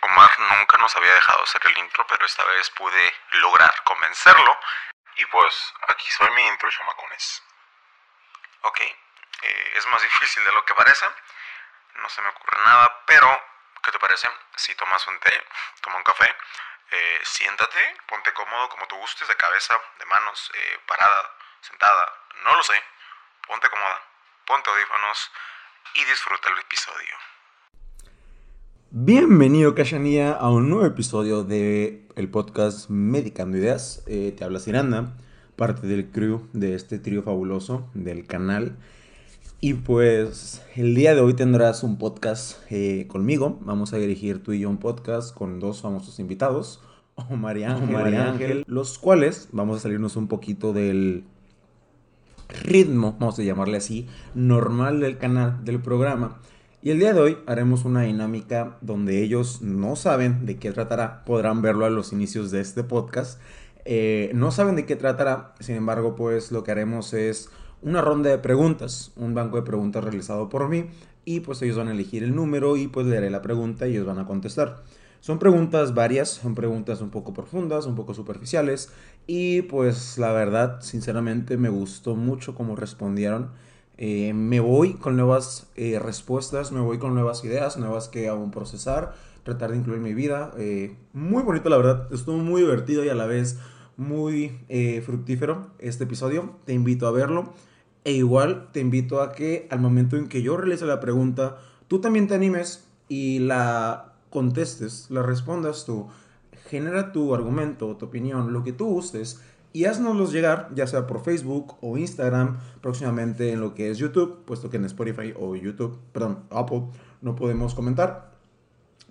Omar nunca nos había dejado hacer el intro, pero esta vez pude lograr convencerlo. Y pues aquí soy mi intro, chamacones. Ok, eh, es más difícil de lo que parece. No se me ocurre nada, pero ¿qué te parece? Si tomas un té, toma un café, eh, siéntate, ponte cómodo como tú gustes, de cabeza, de manos, eh, parada, sentada, no lo sé. Ponte cómoda, ponte audífonos y disfruta el episodio. Bienvenido, Cachanía, a un nuevo episodio de el podcast Medicando Ideas. Eh, te habla Ciranda, parte del crew de este trío fabuloso del canal. Y pues el día de hoy tendrás un podcast eh, conmigo. Vamos a dirigir tú y yo un podcast con dos famosos invitados, Omar y Ángel, Omar y Ángel los cuales vamos a salirnos un poquito del ritmo, vamos a llamarle así, normal del canal, del programa. Y el día de hoy haremos una dinámica donde ellos no saben de qué tratará, podrán verlo a los inicios de este podcast. Eh, no saben de qué tratará, sin embargo, pues lo que haremos es una ronda de preguntas, un banco de preguntas realizado por mí y pues ellos van a elegir el número y pues leeré la pregunta y ellos van a contestar. Son preguntas varias, son preguntas un poco profundas, un poco superficiales y pues la verdad, sinceramente me gustó mucho cómo respondieron. Eh, me voy con nuevas eh, respuestas, me voy con nuevas ideas, nuevas que aún procesar, tratar de incluir mi vida. Eh, muy bonito, la verdad, estuvo muy divertido y a la vez muy fructífero este episodio. Te invito a verlo. E igual te invito a que al momento en que yo realice la pregunta, tú también te animes y la contestes, la respondas tú. Genera tu argumento, tu opinión, lo que tú gustes y haznoslos llegar, ya sea por Facebook o Instagram, próximamente en lo que es YouTube, puesto que en Spotify o YouTube, perdón, Apple, no podemos comentar.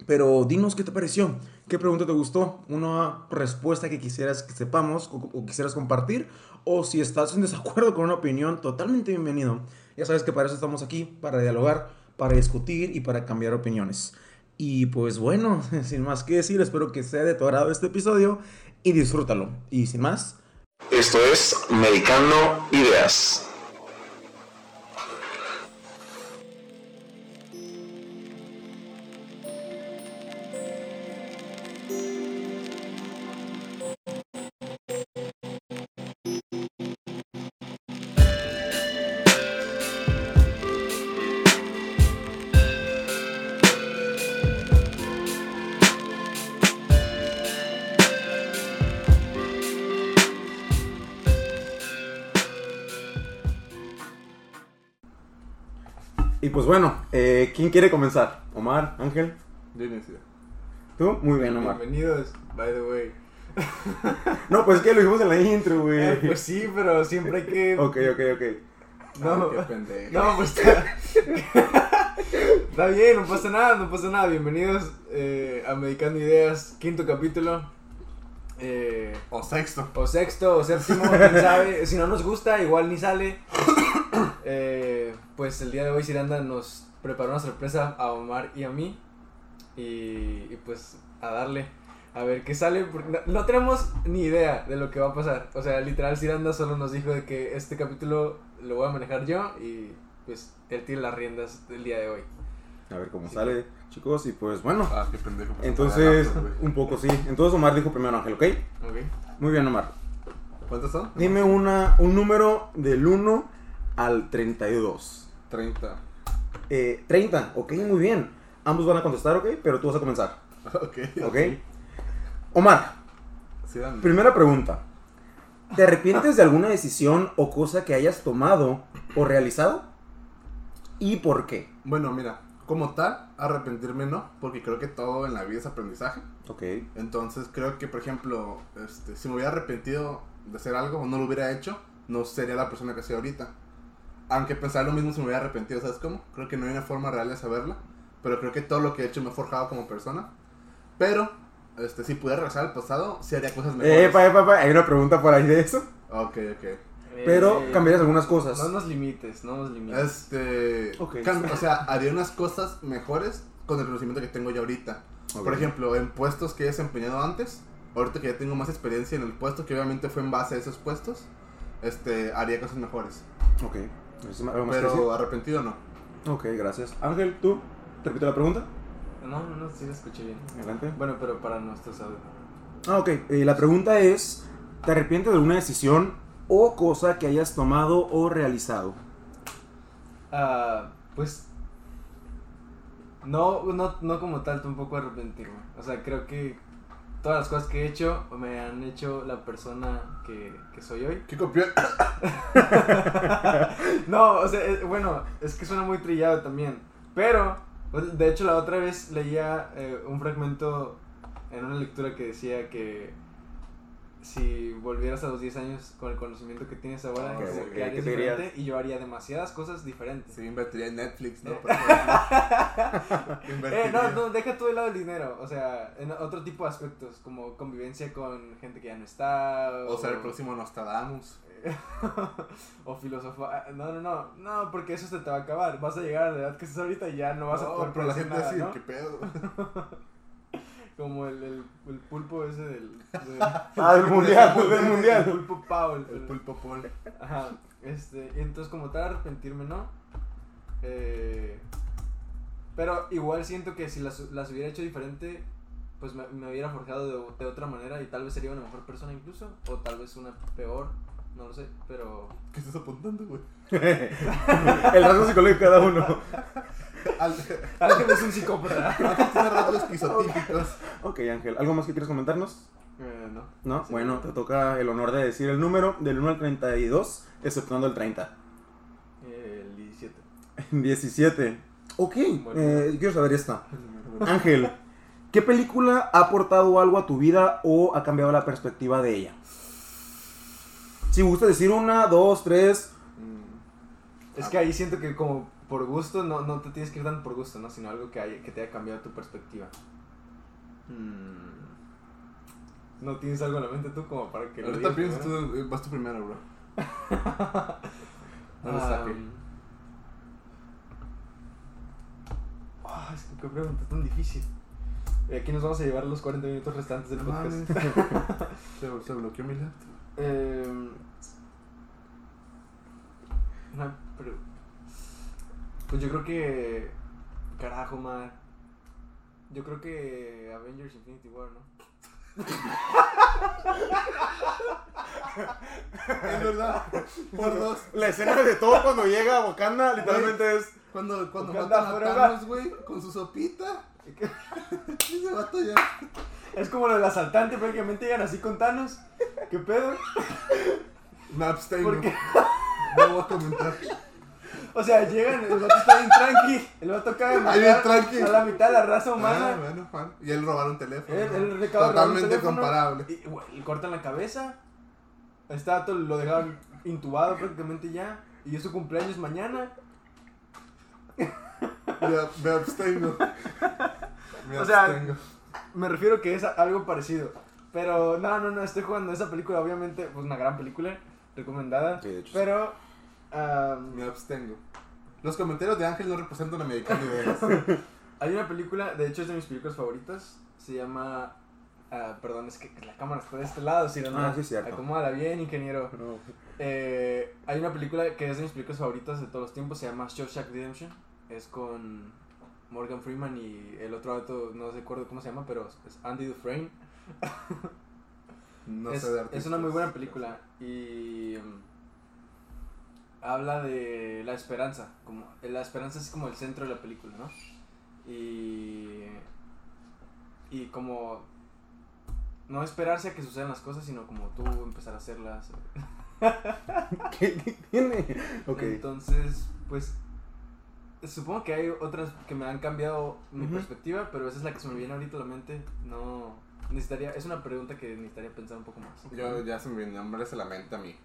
Pero dinos qué te pareció, qué pregunta te gustó, una respuesta que quisieras que sepamos o, quisieras compartir, o si estás en desacuerdo con una opinión, totalmente bienvenido. Ya sabes que para eso estamos aquí, para dialogar, para discutir y para cambiar opiniones. Y pues bueno, sin más que decir, espero que sea de tu agrado este episodio y disfrútalo. Y sin más, esto es Medicando Ideas. Pues bueno, eh, ¿quién quiere comenzar? ¿Omar? ¿Ángel? Yo inicio. ¿Tú? Muy bien, Omar. Bienvenidos, by the way. no, pues es que lo dijimos en la intro, güey. Eh, pues sí, pero siempre hay que. ok, ok, ok. No, qué pendejo. No, pues está. está bien, no pasa nada, no pasa nada. Bienvenidos eh, a Medicando Ideas, quinto capítulo. Eh, o sexto. O sexto, o séptimo, quién sabe. Si no nos gusta, igual ni sale. Eh, pues el día de hoy Ciranda nos preparó una sorpresa a Omar y a mí. Y, pues a darle a ver qué sale. Porque no, tenemos ni idea de lo que va a pasar. O sea, literal Ciranda solo nos dijo de que este capítulo lo voy a manejar yo y pues él tiene las riendas del día de hoy. A ver cómo sale, chicos. Y pues bueno. Ah, qué pendejo. Entonces, un poco sí. Entonces Omar dijo primero Ángel, ¿ok? Ok. Muy bien, Omar. ¿Cuántos son? Dime una, un número del 1 al 32. 30. Eh, 30, ok, muy bien. Ambos van a contestar, ok, pero tú vas a comenzar. Ok. Ok. Omar, primera pregunta. ¿Te arrepientes de alguna decisión o cosa que hayas tomado o realizado? ¿Y por qué? Bueno, mira, como tal, arrepentirme no, porque creo que todo en la vida es aprendizaje. Ok. Entonces creo que, por ejemplo, este, si me hubiera arrepentido de hacer algo o no lo hubiera hecho, no sería la persona que soy ahorita aunque pensar lo mismo se me hubiera arrepentido, ¿sabes cómo? Creo que no hay una forma real de saberla, pero creo que todo lo que he hecho me ha forjado como persona. Pero, este, si pudiera regresar al pasado, sí haría cosas mejores. Eh, pa, hay una pregunta por ahí de eso. Ok, ok. Pero eh, cambiarías algunas cosas. No nos limites, no nos limites. Este. o sea, haría unas cosas mejores con el conocimiento que tengo ya ahorita. Por ejemplo, en puestos que he desempeñado antes, ahorita que ya tengo más experiencia en el puesto, que obviamente fue en base a esos puestos, este, haría cosas mejores. Ok. Pero arrepentido no. Ok, gracias. Ángel, ¿tú? ¿Te repito la pregunta? No, no, no, sí lo escuché bien. Adelante. Bueno, pero para nuestros audios. Ah, ok. Eh, la pregunta es, ¿te arrepientes de alguna decisión o cosa que hayas tomado o realizado? Ah, pues. No, no, no como tal, tampoco arrepentirme. O sea, creo que todas las cosas que he hecho me han hecho la persona que, que soy hoy. ¿Qué copió? no, o sea, eh, bueno, es que suena muy trillado también. Pero, pues, de hecho, la otra vez leía eh, un fragmento en una lectura que decía que si volvieras a los 10 años con el conocimiento que tienes ahora, Ah, como ok, que ¿qué harías dirías? diferente y yo haría demasiadas cosas diferentes. Sí, invertiría en Netflix, ¿no? Eh. Eh, no, no, deja tú de lado el dinero, o sea, en otro tipo de aspectos, como convivencia con gente que ya no está. O ser el próximo Nostradamus. o filosofar. No, no, no, no, porque eso se te va a acabar. Vas a llegar a la edad que estás ahorita y ya no vas a poder pero la gente nada, así, ¿no? ¿qué pedo? Como el, el, el pulpo ese del. del- Ah, del mundial, del el pulpo Paul. El pulpo pol. Ajá, este, y entonces como tal arrepentirme, ¿no? Eh, pero igual siento que si las, las hubiera hecho diferente, pues me, me hubiera forjado de, de otra manera y tal vez sería una mejor persona incluso, o tal vez una peor, no lo sé, pero... ¿Qué estás apuntando, güey? el rasgo psicológico de cada uno. Ángel es un psicópata. Ángel tiene rasgos esquizotípicos. Ok, Ángel, ¿algo más que quieres comentarnos? Eh, no. ¿No? Sí. Bueno, te toca el honor de decir el número del 1 al 32, exceptuando el 30. Eh, el 17. 17. Ok, Bueno. eh, quiero saber esta. Ángel, ¿qué película ha aportado algo a tu vida o ha cambiado la perspectiva de ella? Si gusta decir una, dos, tres. Mm, Es que ahí siento que como por gusto, no, no te tienes que ir tan por gusto, ¿no? Sino algo que, haya- que te haya cambiado tu perspectiva. mm. ¿No tienes algo en la mente tú como para que lo Ahorita digas piensas tú, eh, vas tú primero, bro. No lo saque. Am, ah, es que qué pregunta tan difícil. Y aquí nos vamos a llevar los 40 minutos restantes del No podcast. se bloqueó mi laptop. Em, una Pues yo creo que. Carajo, man. Yo creo que Avengers Infinity War, ¿no? Es verdad. Por dos. La escena de todo cuando llega a Wakanda literalmente es. Cuando, cuando Wakanda matan a forever. Thanos, güey, con su sopita. Ese vato ya. Es como lo del asaltante, prácticamente llegan así con Thanos. ¿Qué pedo? Me abstengo. ¿Por qué? No voy a comentar. O sea, llegan, el vato está bien tranqui. El vato acaba de matar tranqui. a la mitad de la raza Ah, humana. bueno, Juan. Y él robaron teléfono. Él, Totalmente teléfono, comparable. Y, güey, le cortan la cabeza. A Este vato lo dejaron intubado prácticamente ya. Y es su cumpleaños mañana. Me, me abstengo. Me O sea, abstengo. Me refiero que es algo parecido. Pero no, no, no, estoy jugando esa película, obviamente, pues una gran película, recomendada. Sí, de hecho, pero, am, Me abstengo. Los comentarios de Ángel no representan a Mexicano Ideas. hay una película, de hecho es de mis películas favoritas, se llama... ah, perdón, es que la cámara está de este lado, si no, Ah, sí, cierto. Acomódala bien, ingeniero. No. Eh, hay una película que es de mis películas favoritas de todos los tiempos, se llama Shawshank Redemption. Es con Morgan Freeman y el otro auto, no recuerdo cómo se llama, pero es Andy Dufresne. No es, sé de es artistas. una muy buena película y um, habla de la esperanza. Como, la esperanza es como el centro de la película, ¿no? Y, y como no esperarse a que sucedan las cosas, sino como tú empezar a hacerlas. ¿Qué, qué tiene? Entonces, pues supongo que hay otras que me han cambiado mi perspectiva, pero esa es la que se me viene ahorita a la mente. No necesitaría, es una pregunta que necesitaría pensar un poco más. Yo ya se me viene nombres a la mente a mí.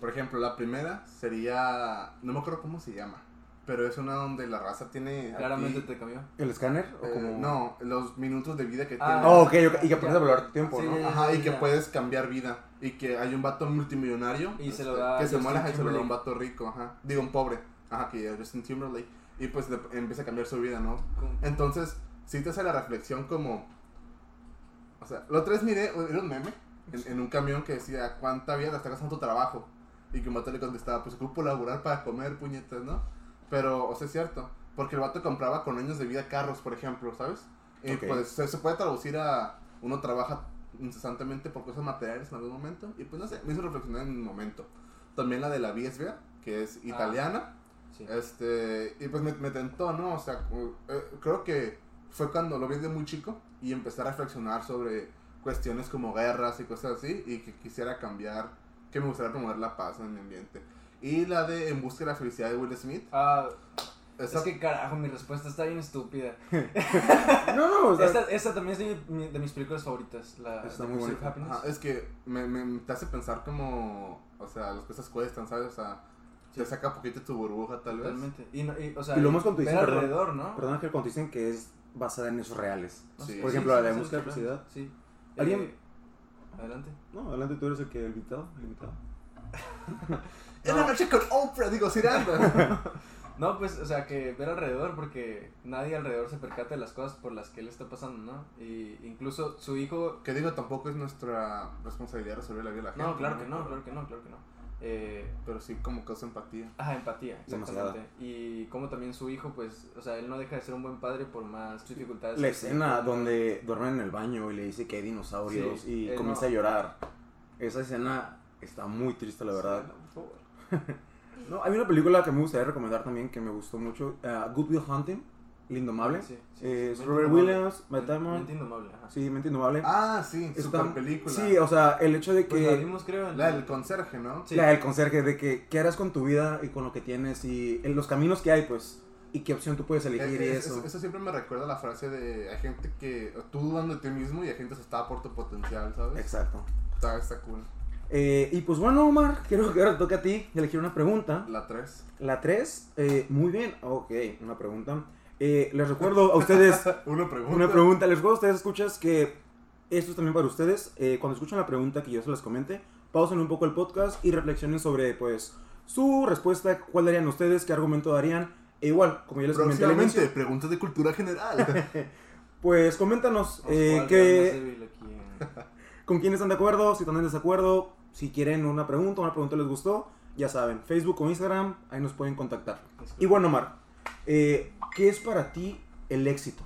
Por ejemplo, la primera sería. No me acuerdo cómo se llama. Pero es una donde la raza tiene. Claramente aquí, te cambió. ¿El escáner? ¿O eh, como... No, los minutos de vida que Ah, tiene. Oh, ok, ok, Y que puedes tu tiempo, Sí, ¿no? Ajá, y que ya. puedes cambiar vida. Y que hay un vato multimillonario. Y se lo este, da Que se muere y se lo da un vato rico, ajá. Digo, un pobre. Ajá, que es Justin Timberlake. Y pues le- empieza a cambiar su vida, ¿no? Entonces, sí te hace la reflexión como. O sea, la otra vez miré, era un meme en, en un camión que decía: ¿Cuánta vida está gastando tu trabajo? Y que un vato le contestaba: Pues ocupo laburar para comer, puñetas, ¿no? Pero, o sea, es cierto. Porque el vato compraba con años de vida carros, por ejemplo, ¿sabes? Y pues se, se puede traducir a uno trabaja incesantemente por cosas materiales en algún momento. Y pues no sé, me hizo reflexionar en un momento. También la de la Biesvia, que es italiana. Sí. Este, y pues me, me tentó, ¿no? O sea, uh, eh, creo que fue cuando lo vi de muy chico y empecé a reflexionar sobre cuestiones como guerras y cosas así y que quisiera cambiar, que me gustaría promover la paz en el ambiente. Y la de En busca de la felicidad de Will Smith. Ah, Esa- es que carajo, mi respuesta está bien estúpida. No, no, o sea, Esta, esta también es de, mi- de mis películas favoritas. La Está muy bonita. Ajá, es que me, me- te hace pensar como, o sea, las cosas cuestan, ¿sabes? O sea, te saca poquito tu burbuja tal vez. Totalmente. Y, no- y, o sea, Y lo más cuando dicen, perdón, alrededor, ¿no? Perdón, Ángel, cuando dicen que es basada en hechos reales. Sí. sé, Por ejemplo, la de sí, Busca de Felicidad. Sí. ¿Alguien- Eh, adelante. No, adelante, tú eres el que el invitado. El invitado. En la noche con Oprah, digo, Ciranda. No, pues, o sea, que ver alrededor, porque nadie alrededor se percata de las cosas por las que él está pasando, ¿no? Y incluso su hijo. que digo, tampoco es nuestra responsabilidad resolver la vida de la gente. No, claro que no, claro que no, claro que no. Eh, Pero sí como causa empatía. Ajá, empatía, Demasiada. exactamente. Y como también su hijo, pues, o sea, él no deja de ser un buen padre por más dificultades. La escena donde duermen en el baño y le dice que hay dinosaurios Sí, y eh, comienza no. a llorar. Esa escena está muy triste, la verdad. Sí, no, por favor. No, hay una película que me gustaría recomendar también que me gustó mucho, uh, Good Will Hunting, El Indomable. Sí, sí, Eh, sí, es Mente Robert Indomable. Williams, Matt Damon. Mente Indomable, ajá. Sí, Mente Indomable. Ah, sí, Está- super película. Sí, o sea, el hecho de Pues la que... vimos, creo, La del conserje, ¿no? Sí. La del conserje, de que qué harás con tu vida y con lo que tienes y en los caminos que hay, pues, y qué opción tú puedes elegir y Eh, es- eso. es- eso siempre me recuerda la frase de hay gente que tú dudando de ti mismo y hay gente asustada por tu potencial, ¿sabes? Exacto. Está, está cool. Eh, y pues bueno, Omar, quiero que ahora toque a ti elegir una pregunta. La 3. La 3, muy bien, ok, una pregunta. Eh, les recuerdo a ustedes, Una pregunta. una pregunta, les recuerdo a ustedes, escuchas, que esto es también para ustedes. Eh, cuando escuchan la pregunta que yo se las comente, pausen un poco el podcast y reflexionen sobre, pues, su respuesta, cuál darían ustedes, qué argumento darían. E igual, como ya les comenté al inicio, preguntas de cultura general. pues coméntanos eh, con quién están de acuerdo, si están en desacuerdo, si quieren una pregunta, una pregunta les gustó, ya saben, Facebook o Instagram, ahí nos pueden contactar. Y bueno, Omar, eh, ¿qué es para ti el éxito?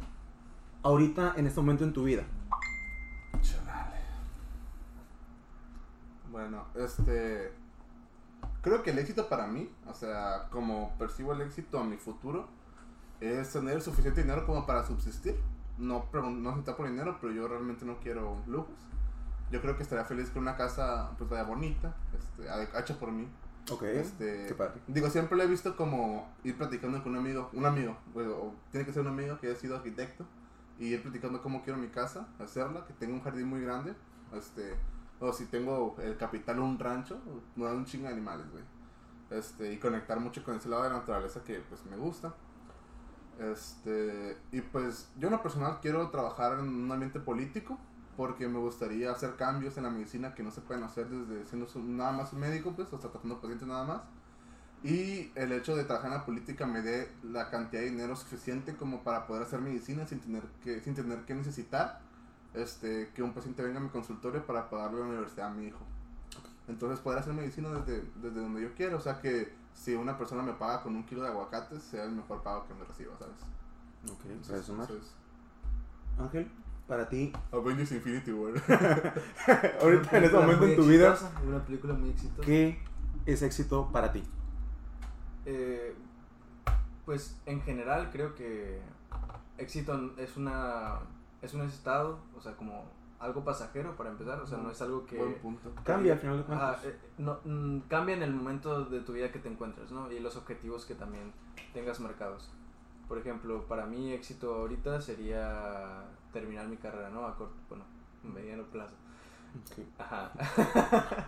Ahorita, en este momento en tu vida. Bueno, este. Creo que el éxito para mí, o sea, como percibo el éxito a mi futuro, es tener suficiente dinero como para subsistir. No, no necesitar por dinero, pero yo realmente no quiero lujos. Yo creo que estaría feliz con una casa, pues vaya bonita, este, hecha por mí. Ok, Este, qué padre. Digo, siempre lo he visto como ir platicando con un amigo, un amigo, bueno, o tiene que ser un amigo que haya sido arquitecto, y ir platicando cómo quiero mi casa, hacerla, que tenga un jardín muy grande, este, o si tengo el capital un rancho, no un chingo de animales, güey. Este, y conectar mucho con ese lado de la naturaleza que pues me gusta. Este, y pues yo en lo personal quiero trabajar en un ambiente político porque me gustaría hacer cambios en la medicina que no se pueden hacer desde siendo nada más un médico, pues, o sea, tratando pacientes nada más. Y el hecho de trabajar en la política me dé la cantidad de dinero suficiente como para poder hacer medicina sin tener que, sin tener que necesitar este, que un paciente venga a mi consultorio para pagarle la universidad a mi hijo. Entonces poder hacer medicina desde, desde donde yo quiero, o sea que si una persona me paga con un kilo de aguacates, sea el mejor pago que me reciba, ¿sabes? Ok. Entonces, Ángel, para ti, Avengers Infinity War. ahorita en este momento en tu vida, exitosa, Una película muy exitosa. ¿qué es éxito para ti? Eh, pues en general creo que éxito es una es un estado, o sea, como algo pasajero para empezar, o sea, no es algo que Buen punto. Cambia al final de cuentas. eh, no, mm, cambia en el momento de tu vida que te encuentres, ¿no? Y los objetivos que también tengas marcados. Por ejemplo, para mí éxito ahorita sería terminar mi carrera, ¿no? A corto, bueno, mediano plazo. Ok. Ajá.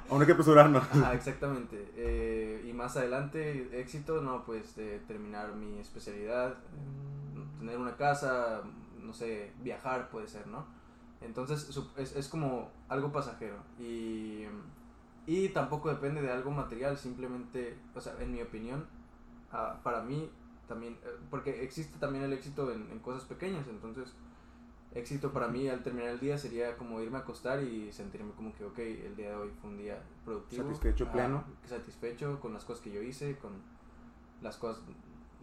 Aún hay que apresurarnos. Ajá, exactamente. Eh, y más adelante, éxito, no, pues terminar mi especialidad, eh, tener una casa, no sé, viajar puede ser, ¿no? Entonces es, es como algo pasajero y, y tampoco depende de algo material, simplemente, o sea, en mi opinión, ah, para mí también, eh, porque existe también el éxito en, en cosas pequeñas, entonces éxito para mí al terminar el día sería como irme a acostar y sentirme como que, ok, el día de hoy fue un día productivo. Satisfecho, pleno. Satisfecho con las cosas que yo hice, con las cosas,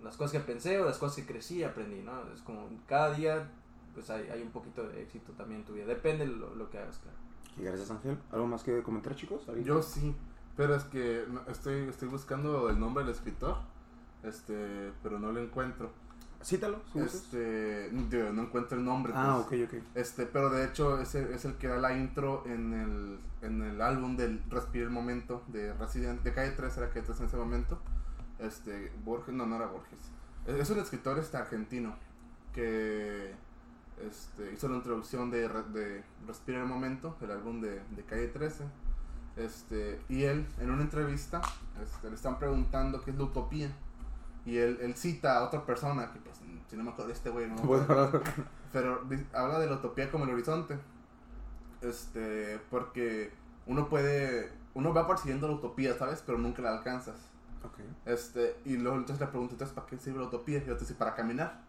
las cosas que pensé o las cosas que crecí y aprendí, ¿no? Es como cada día pues hay, hay un poquito de éxito también en tu vida. Depende lo, lo que hagas, claro. Y gracias, Ángel. ¿Algo más que comentar, chicos? ¿Alguien? Yo sí, pero es que estoy, estoy buscando el nombre del escritor, este, pero no lo encuentro. Cítalo. Este, digo, no encuentro el nombre. Ah, pues. ok, ok. Este, pero de hecho ese es el que da la intro en el, en el álbum del Respira el Momento de Resident, de Calle 3, era Calle 3 en ese momento. Este, Borges, no, no era Borges. Es, es un escritor este argentino que este, hizo la introducción de, de Respira el Momento, el álbum de, de Calle 13. Este, y él, en una entrevista, este, le están preguntando qué es la utopía. Y él, él cita a otra persona, que pues, si no me acuerdo este güey, no hablar. Pero habla de la utopía como el horizonte. Este, porque uno puede, uno va persiguiendo la utopía, ¿sabes? Pero nunca la alcanzas. Ok. Este, y luego entonces le pregunto, entonces, ¿para qué sirve la utopía? Y yo te dice, para caminar.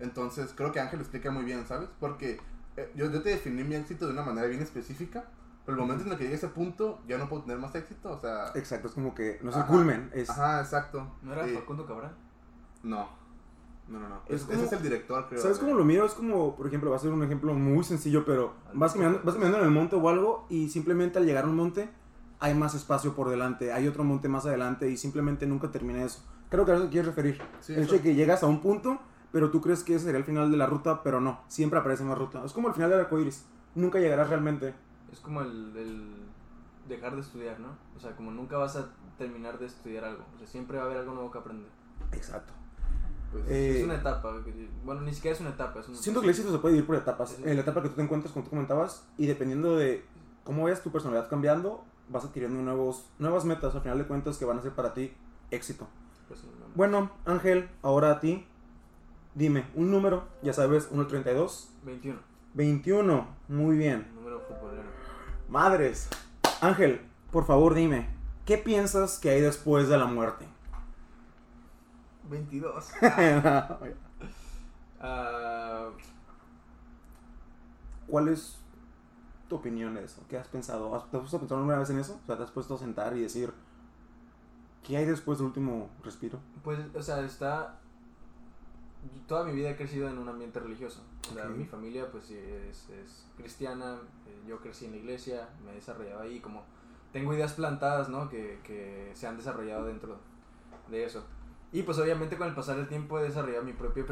Entonces, creo que Ángel lo explica muy bien, ¿sabes? Porque eh, yo, yo te definí mi éxito de una manera bien específica, pero el momento en el que llegue a ese punto, ya no puedo tener más éxito, o sea... Exacto, es como que no es el culmen, es... Ajá, exacto. ¿No era Y- Facundo Cabral? No. No, no, no. Es Es- como- ese es el director, creo. ¿Sabes cómo lo miro? Es como, por ejemplo, va a ser un ejemplo muy sencillo, pero vas caminando, vas caminando en el monte o algo y simplemente al llegar a un monte hay más espacio por delante, hay otro monte más adelante y simplemente nunca termina eso. Creo que a eso te quieres referir. Sí, el hecho de que llegas a un punto, pero tú crees que ese sería el final de la ruta, pero no, siempre aparece más ruta. Es como el final del arco iris. Nunca llegarás realmente. Es como el, el dejar de estudiar, ¿no? O sea, como nunca vas a terminar de estudiar algo. O sea, siempre va a haber algo nuevo que aprender. Exacto. pues, Eh, es una etapa. Bueno, ni siquiera es una etapa. Es Siento que el éxito se puede ir por etapas. En la etapa que tú te encuentras, como tú comentabas, y dependiendo de cómo vayas tu personalidad cambiando, vas adquiriendo nuevos, nuevas metas, al final de cuentas, que van a ser para ti éxito. pues, no, no. Bueno, Ángel, ahora a ti, dime un número, ya sabes, 1 al 32. 21. 21, muy bien. Número futbolero. Madres. Ángel, por favor dime, ¿qué piensas que hay después de la muerte? 22. Ah, ¿Cuál es tu opinión de eso? ¿Qué has pensado? ¿Has- ¿Te has puesto a pensar alguna vez en eso? O sea, ¿te has puesto a sentar y decir, ¿qué hay después del último respiro? pues, o sea, está. Toda mi vida he crecido en un ambiente religioso. O sea, Ok. mi familia, pues, es, es cristiana. eh, Yo crecí en la iglesia, me he desarrollado ahí. Como tengo ideas plantadas, ¿no? Que, que se han desarrollado dentro de eso. Y pues obviamente con el pasar del tiempo he desarrollado mi propia,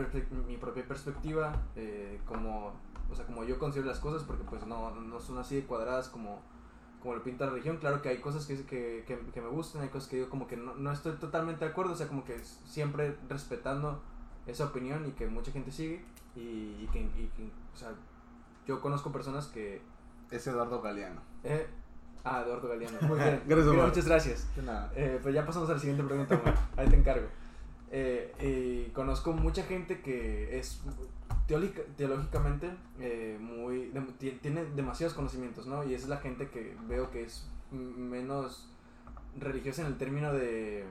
mi propia perspectiva, eh, como, o sea, como yo considero las cosas, porque pues no, no son así de cuadradas como, como lo pinta la religión. Claro que hay cosas que, que, que, que me gustan, hay cosas que digo como que no, no estoy totalmente de acuerdo, o sea, como que siempre respetando esa opinión y que mucha gente sigue. Y, y que, y que, o sea, yo conozco personas que... Es Eduardo Galeano. eh, ah, Eduardo Galeano. Muy bien. Gracias. Muchas gracias. De nada. Eh, pues ya pasamos a la siguiente pregunta, Omar. Ahí te encargo. Eh, conozco mucha gente que es teólica- teológicamente eh, muy tiene demasiados conocimientos, ¿no? Y esa es la gente que veo que es menos religiosa en el término de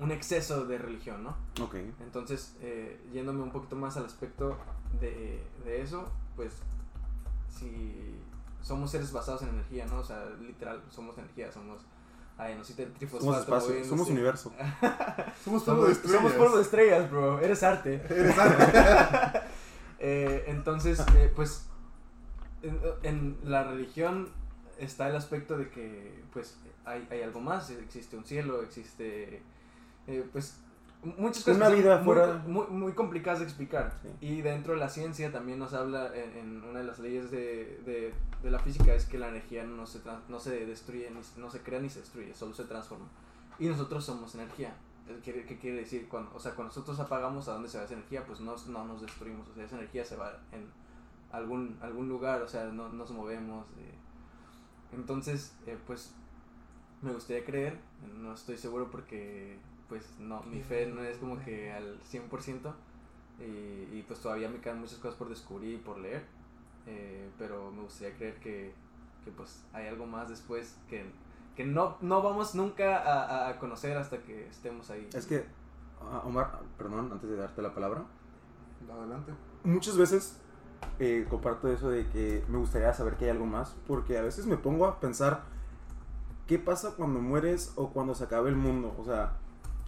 un exceso de religión, ¿no? Ok. Entonces, eh, yéndome un poquito más al aspecto de, de eso, pues si somos seres basados en energía, ¿no? O sea, literal, somos energía, somos adenosita trifosfato. Somos espacio, somos universo. Somos polvo de estrellas. somos polvo de estrellas, bro. Eres arte. Eres arte. Eh, entonces, eh, pues, en, en la religión está el aspecto de que, pues, hay, hay algo más. Existe un cielo, existe, eh, pues, muchas cosas Una vida muy, fuera- muy, muy complicadas de explicar. Sí. Y dentro de la ciencia también nos habla, en, en una de las leyes de, de, de la física, es que la energía no se, no se destruye, ni, no se crea ni se destruye, solo se transforma. Y nosotros somos energía. ¿Qué, qué quiere decir? Cuando, o sea, cuando nosotros apagamos, ¿a dónde se va esa energía? Pues no, no nos destruimos. O sea, esa energía se va en algún, algún lugar, o sea, no nos movemos. eh. Entonces, eh, pues, me gustaría creer, no estoy seguro porque, pues, no, mi fe no es como que al 100%. Y, y pues todavía me quedan muchas cosas por descubrir y por leer. eh, pero me gustaría creer que, que pues hay algo más después que, que no, no vamos nunca a, a- conocer hasta que estemos ahí. Es que, ah, Omar, perdón, antes de darte la palabra, Adelante. muchas veces eh, comparto eso de que me gustaría saber que hay algo más, porque a veces me pongo a pensar qué pasa cuando mueres o cuando se acabe el mundo, o sea,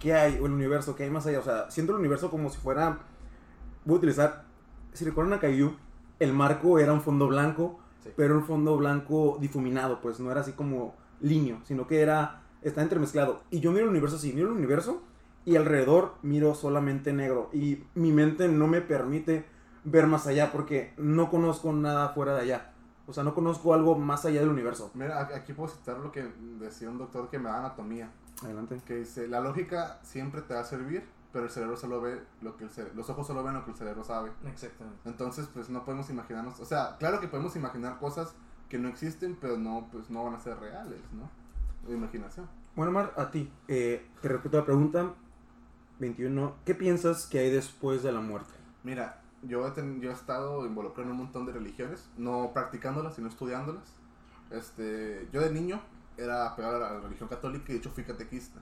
qué hay, o el universo, qué hay más allá, o sea, siento el universo como si fuera, voy a utilizar si recuerdan a Caillou, el marco era un fondo blanco, Sí. pero un fondo blanco difuminado, pues no era así como líneo, sino que era, está entremezclado. Y yo miro el universo así, miro el universo y alrededor miro solamente negro. Y mi mente no me permite ver más allá porque no conozco nada fuera de allá. O sea, no conozco algo más allá del universo. Mira, aquí puedo citar lo que decía un doctor que me da anatomía. Adelante. Que dice, la lógica siempre te va a servir, pero el cerebro solo ve lo que el cere- los ojos solo ven lo que el cerebro sabe. Exactamente. Entonces, pues no podemos imaginarnos, o sea, claro que podemos imaginar cosas que no existen, pero no, pues no van a ser reales, ¿no? De imaginación. Bueno, Mar, a ti, eh, te repito la pregunta 21. ¿Qué piensas que hay después de la muerte? Mira, yo he, ten- yo he estado involucrado en un montón de religiones, no practicándolas, sino estudiándolas. Este, yo de niño era pegado a la religión católica y de hecho fui catequista,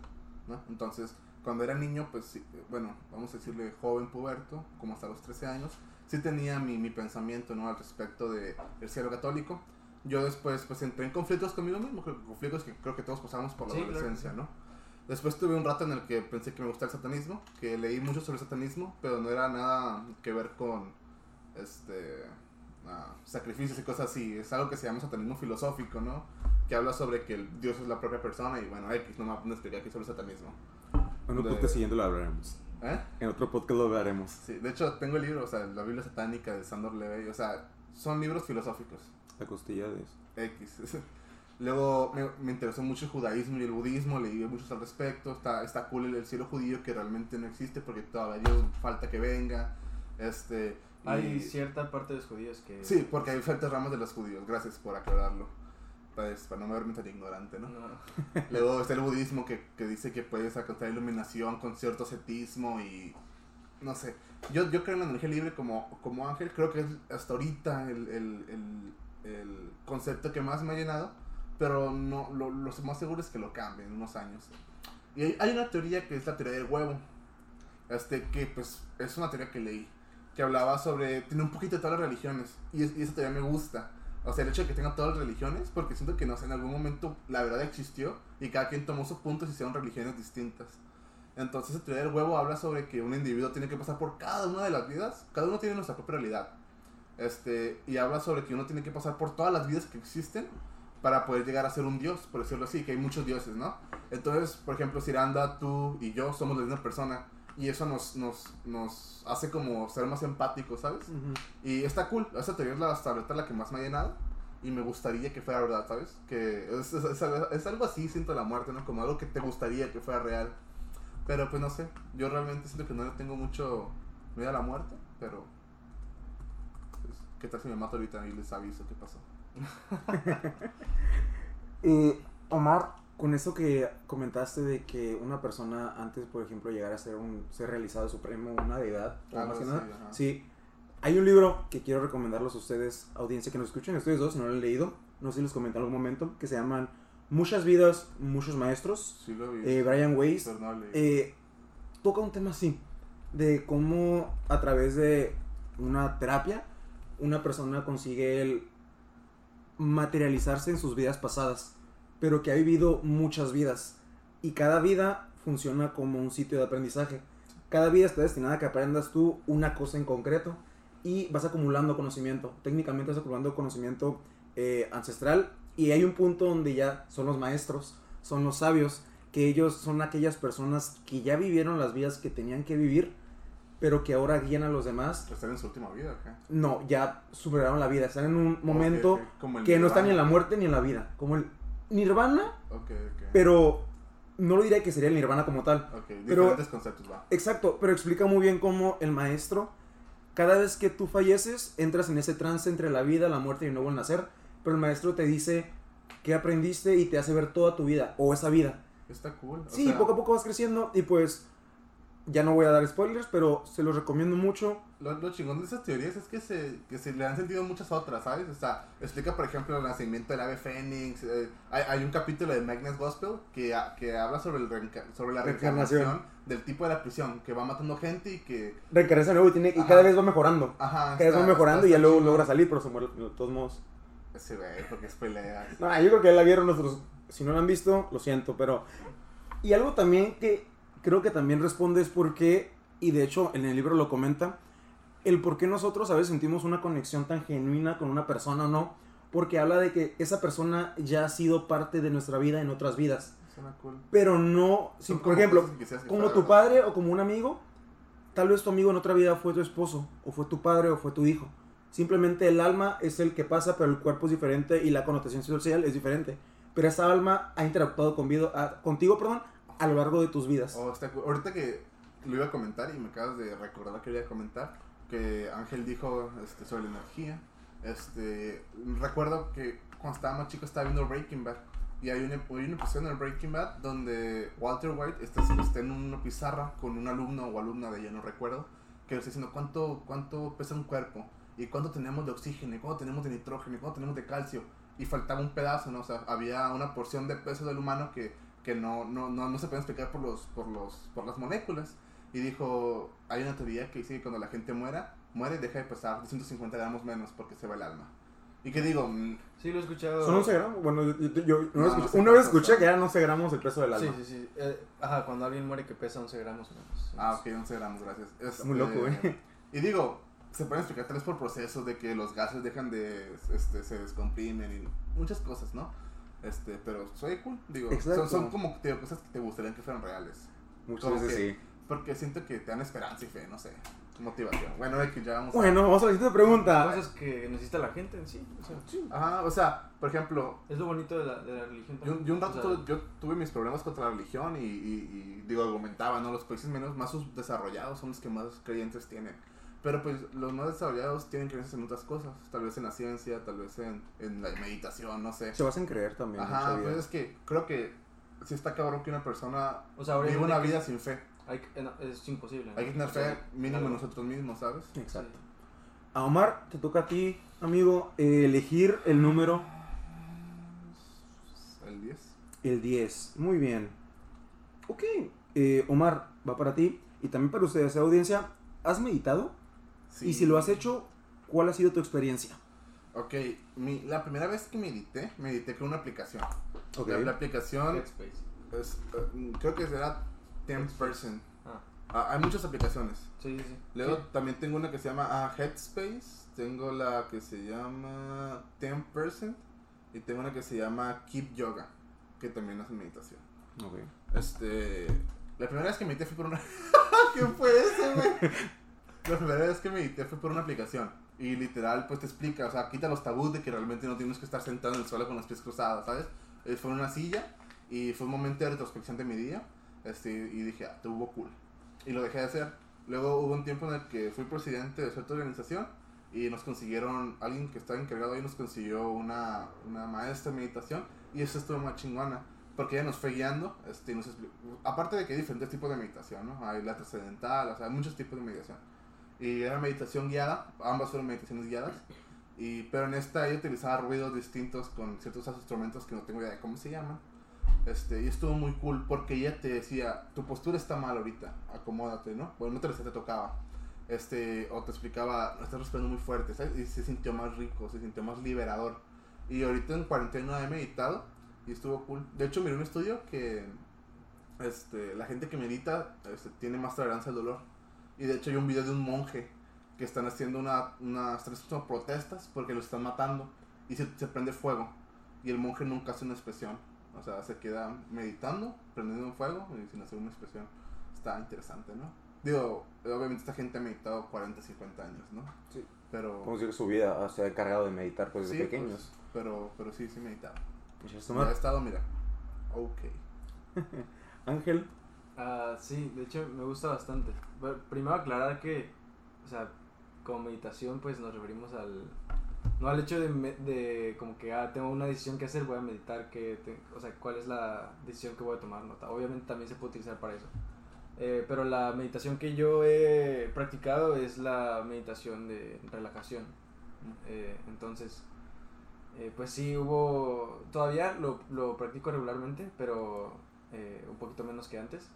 ¿no? Entonces, cuando era niño, pues, sí, bueno, vamos a decirle joven puberto, como hasta los 13 años, sí tenía mi, mi pensamiento, ¿no? Al respecto del el cielo católico. Yo después, pues, entré en conflictos conmigo mismo, conflictos que creo que todos pasamos por la Sí, claro. adolescencia, ¿no? Después tuve un rato en el que pensé que me gustaba el satanismo, que leí mucho sobre el satanismo, pero no era nada que ver con este sacrificios y cosas así. Es algo que se llama satanismo filosófico, ¿no? Que habla sobre que el Dios es la propia persona y bueno, X, no me voy a explicar aquí sobre el satanismo. En otro podcast siguiente lo hablaremos. ¿Eh? En otro podcast lo hablaremos. Sí, de hecho tengo el libro, o sea, la Biblia satánica de Sandor Levey, o sea, son libros filosóficos. La costilla de eso. X. Luego me, me interesó mucho el judaísmo y el budismo, leí muchos al respecto. Está, está cool el, el cielo judío que realmente no existe porque todavía falta que venga. Este, y- Hay cierta parte de los judíos que... Sí, porque hay diferentes ramas de los judíos. Gracias por aclararlo. Pues, para no verme tan ignorante, ¿no? No. Luego está el budismo que, que dice que puedes alcanzar iluminación con cierto ascetismo y no sé. Yo, yo creo en la energía libre como, como ángel. Creo que es hasta ahorita el, el, el, el concepto que más me ha llenado. Pero no, lo, lo más seguro es que lo cambie en unos años. Y hay, hay una teoría que es la teoría del huevo. Este, que pues es una teoría que leí. Que hablaba sobre. Tiene un poquito de todas las religiones. Y, es- y esa teoría me gusta. O sea, el hecho de que tenga todas las religiones, porque siento que no sé, en algún momento la verdad existió y cada quien tomó sus puntos y hicieron religiones distintas. Entonces, la teoría del huevo habla sobre que un individuo tiene que pasar por cada una de las vidas, cada uno tiene nuestra propia realidad. Este, y habla sobre que uno tiene que pasar por todas las vidas que existen para poder llegar a ser un dios, por decirlo así, que hay muchos dioses, ¿no? Entonces, por ejemplo, Siranda, tú y yo somos la misma persona y eso nos, nos, nos hace como ser más empáticos, ¿sabes? Y está cool, esa teoría es la, ahorita la que más me ha llenado. Y me gustaría que fuera verdad, ¿sabes? Que es, es- es algo- es algo así, siento la muerte, ¿no? Como algo que te gustaría que fuera real. Pero pues no sé, yo realmente siento que no le tengo mucho miedo a la muerte, pero... Pues, ¿Qué tal si me mato ahorita y les aviso qué pasó? Eh, Omar, con eso que comentaste de que una persona antes, por ejemplo, llegara a ser un ser realizado supremo, una deidad, o Algo más que así, nada, ajá. sí. Hay un libro que quiero recomendarlos a ustedes, audiencia que nos escuchen, ustedes dos, si no lo han leído, no sé si les comenté en algún momento, que se llaman Muchas vidas, muchos maestros, Sí lo vi. eh, Brian Weiss, eh, toca un tema así, de cómo a través de una terapia una persona consigue el materializarse en sus vidas pasadas, pero que ha vivido muchas vidas y cada vida funciona como un sitio de aprendizaje. Cada vida está destinada a que aprendas tú una cosa en concreto y vas acumulando conocimiento. Técnicamente vas acumulando conocimiento eh, ancestral y hay un punto donde ya son los maestros, son los sabios, que ellos son aquellas personas que ya vivieron las vidas que tenían que vivir, pero que ahora guían a los demás. Están en su última vida acá. No, ya superaron la vida, están en un momento que no están ni en la muerte ni en la vida, como el nirvana, Ok, ok. pero no lo diría que sería el nirvana como tal. Ok, pero- diferentes conceptos, va. Exacto, pero explica muy bien cómo el maestro, cada vez que tú falleces, entras en ese trance entre la vida, la muerte y el nuevo nacer, pero el maestro te dice qué aprendiste y te hace ver toda tu vida, o esa vida. Está cool. o Sí, sea, poco a poco vas creciendo y pues ya no voy a dar spoilers, pero se los recomiendo mucho. Lo, lo chingón de esas teorías es que se, que se le han sentido muchas otras, ¿sabes? O sea, explica, por ejemplo, el nacimiento del ave fénix. eh, hay, hay un capítulo de Magnus Gospel que, ha- que habla sobre, el reenca- sobre la Reencarnación. reencarnación del tipo de la prisión, que va matando gente y que... Recarga nuevo y, tiene, y cada vez va mejorando. Ajá, Cada vez va está- mejorando está- y ya está luego logra salir, pero se muere de todos modos. Ese güey, porque es pelea. No, yo creo que ya la vieron nuestros. Si no la han visto, lo siento, pero. Y algo también que creo que también responde es porque, y de hecho en el libro lo comenta, el por qué nosotros a veces sentimos una conexión tan genuina con una persona o no, porque habla de que esa persona ya ha sido parte de nuestra vida en otras vidas. Cool. Pero no, si, por ejemplo, como tu padre o como un amigo, tal vez tu amigo en otra vida fue tu esposo, o fue tu padre, o fue tu hijo. Simplemente el alma es el que pasa, pero el cuerpo es diferente y la connotación social es diferente. Pero esa alma ha interactuado con vida- a- contigo perdón, a lo largo de tus vidas. Oh, está. Ahorita que lo iba a comentar y me acabas de recordar que iba a comentar, que Ángel dijo este, sobre la energía. Este, recuerdo que cuando estaba más chico estaba viendo Breaking Bad. Y hay una, hay una episodio en el Breaking Bad donde Walter White está, está en una pizarra con un alumno o alumna de ella, no recuerdo, que le está diciendo cuánto, cuánto pesa un cuerpo y cuánto tenemos de oxígeno y cuánto tenemos de nitrógeno y cuánto tenemos de calcio. Y faltaba un pedazo, ¿no? O sea, había una porción de peso del humano que, que no, no, no, no se puede explicar por, los, por, los, por las moléculas. Y dijo, hay una teoría que dice que cuando la gente muera, muere y deja de pesar 250 gramos menos porque se va el alma. Y que digo, mm, Sí, lo he escuchado. Son 11 gramos. Bueno, yo, yo- yo- una, No, vez no escuché, sé una vez escuché que eran 11 gramos el peso del alma. Sí, sí, sí. Eh, ajá, cuando alguien muere que pesa 11 gramos o menos. ah, ok, 11 gramos, gracias. Está muy Este, loco, güey. Y digo, se pueden explicar tal vez por procesos de que los gases dejan de, este, se descomprimen y muchas cosas, ¿no? Este, pero soy cool, digo, son, son como te digo, cosas que te gustarían que fueran reales. Muchas Como veces que- sí. Porque siento que te dan esperanza y fe, no sé, motivación. Bueno, que ya vamos a- Bueno, vamos a la siguiente pregunta. Cosas que necesita la gente en sí. O sea, Ajá, o sea, por ejemplo, es lo bonito de la, de la religión. Yo, también. yo un rato O sea, tuve- yo tuve mis problemas contra la religión y, y- y, digo, argumentaba, ¿no? Los países menos, más desarrollados son los que más creyentes tienen. Pero pues los más desarrollados tienen creencias en otras cosas, tal vez en la ciencia, tal vez en, en la meditación, no sé. Se vas a creer también. Ajá, pues es que creo que si está cabrón que una persona O sea, obviamente una que- vida sin fe. hay es imposible. ¿no? Hay que tener O sea, fe mínimo en nosotros mismos, ¿sabes? Exacto. A Omar, te toca a ti, amigo, eh, elegir el número El 10. el 10. Muy bien. Ok. eh, Omar, va para ti y también para ustedes, audiencia. ¿Has meditado? Sí. Y si lo has hecho, ¿cuál ha sido tu experiencia? Ok, mi, la primera vez que medité, medité con una aplicación. Ok. La, la aplicación Headspace. es, eh, creo que será 10%. Ah, Ah, hay muchas aplicaciones. sí, sí, sí. Luego Sí. también tengo una que se llama ah, Headspace. Tengo la que se llama 10%. Y tengo una que se llama Keep Yoga. Que también hace meditación. Ok. Este. La primera vez que medité fue por una. ¿Qué fue eso, güey? La primera vez que medité fue por una aplicación. Y literal, pues te explica, o sea, quita los tabús de que realmente no tienes que estar sentado en el suelo con los pies cruzados, ¿sabes? Eh, fue en una silla y fue un momento de retrospección de mi día. Este, y dije, ah, tuvo cool. Y lo dejé de hacer. Luego hubo un tiempo en el que fui presidente de cierta organización y nos consiguieron, alguien que estaba encargado ahí nos consiguió una, una maestra de meditación y eso estuvo más chingona. Porque ella nos fue guiando, este, nos aparte de que hay diferentes tipos de meditación, ¿no? Hay la trascendental, o sea, hay muchos tipos de meditación. Y era meditación guiada, ambas fueron meditaciones guiadas. Y, pero en esta ella utilizaba ruidos distintos con ciertos instrumentos que no tengo idea de cómo se llaman. Este, y estuvo muy cool porque ella te decía, tu postura está mal ahorita, acomódate, ¿no? Bueno, no te, te tocaba. Este, o te explicaba, estás respirando muy fuerte, ¿sabes? Y se sintió más rico, se sintió más liberador. Y ahorita en cuarentena he meditado y estuvo cool. De hecho, miré un estudio que este, la gente que medita este, tiene más tolerancia al dolor. Y de hecho hay un video de un monje que están haciendo una, una están haciendo protestas porque lo están matando y se, se prende fuego. Y el monje nunca hace una expresión. O sea, se queda meditando, prendiendo un fuego y sin hacer una expresión. Está interesante, ¿no? Digo, obviamente esta gente ha meditado 40, 50 años, ¿no? Sí. Pero... Decir que su vida se ha encargado de meditar pues, desde sí, pequeños. pues, pero, pero sí, sí meditaba. Pues, Ya he estado, mira. Ok. Ángel. Ah, sí, de hecho me gusta bastante. Primero aclarar que, o sea, como meditación pues nos referimos al... No al hecho de, de como que, ah, tengo una decisión que hacer, voy a meditar, que te- o sea, cuál es la decisión que voy a tomar, nota. Obviamente también se puede utilizar para eso. Eh, pero la meditación que yo he practicado es la meditación de relajación. Eh, entonces, eh, pues sí, hubo. Todavía lo, lo practico regularmente, pero eh, un poquito menos que antes.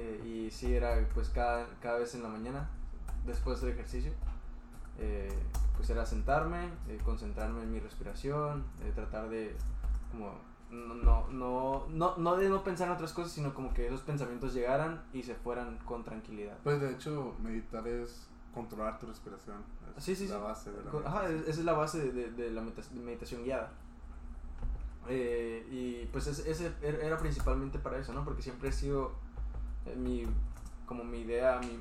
Eh, y sí, era pues cada, cada vez en la mañana, después del ejercicio. eh, pues era sentarme, eh, concentrarme en mi respiración, tratar de como no, no, no, no, no de no pensar en otras cosas, sino como que esos pensamientos llegaran y se fueran con tranquilidad. Pues de hecho, meditar es controlar tu respiración. Es Sí, sí, la sí. base de la Co- Ajá, meditación. esa es la base de, de- de la medita- meditación guiada. Eh, y pues es- ese er- era principalmente para eso, ¿no? Porque siempre ha sido mi, como mi idea, mi,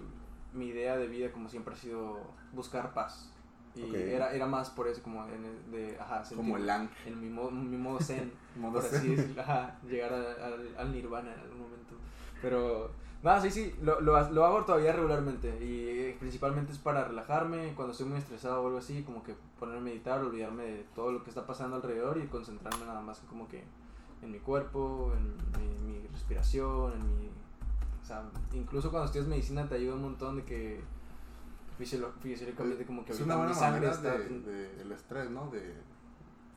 mi idea de vida como siempre ha sido buscar paz. Y era, era más por eso, como en el- de, ajá, sentir- Como el en mi, mo- mi modo zen, Modo por zen. así decirlo, ajá, llegar a- al, al nirvana en algún momento. Pero, nada, sí, sí, lo, lo, lo hago todavía regularmente y eh, principalmente es para relajarme cuando estoy muy estresado o algo así, como que ponerme a meditar, olvidarme de todo lo que está pasando alrededor y concentrarme nada más como que en mi cuerpo, en mi, mi respiración, en mi... O sea, incluso cuando estudias medicina te ayuda un montón de que fisiológicamente como que es una mi buena sangre manera está... de, de el estrés, ¿no? De,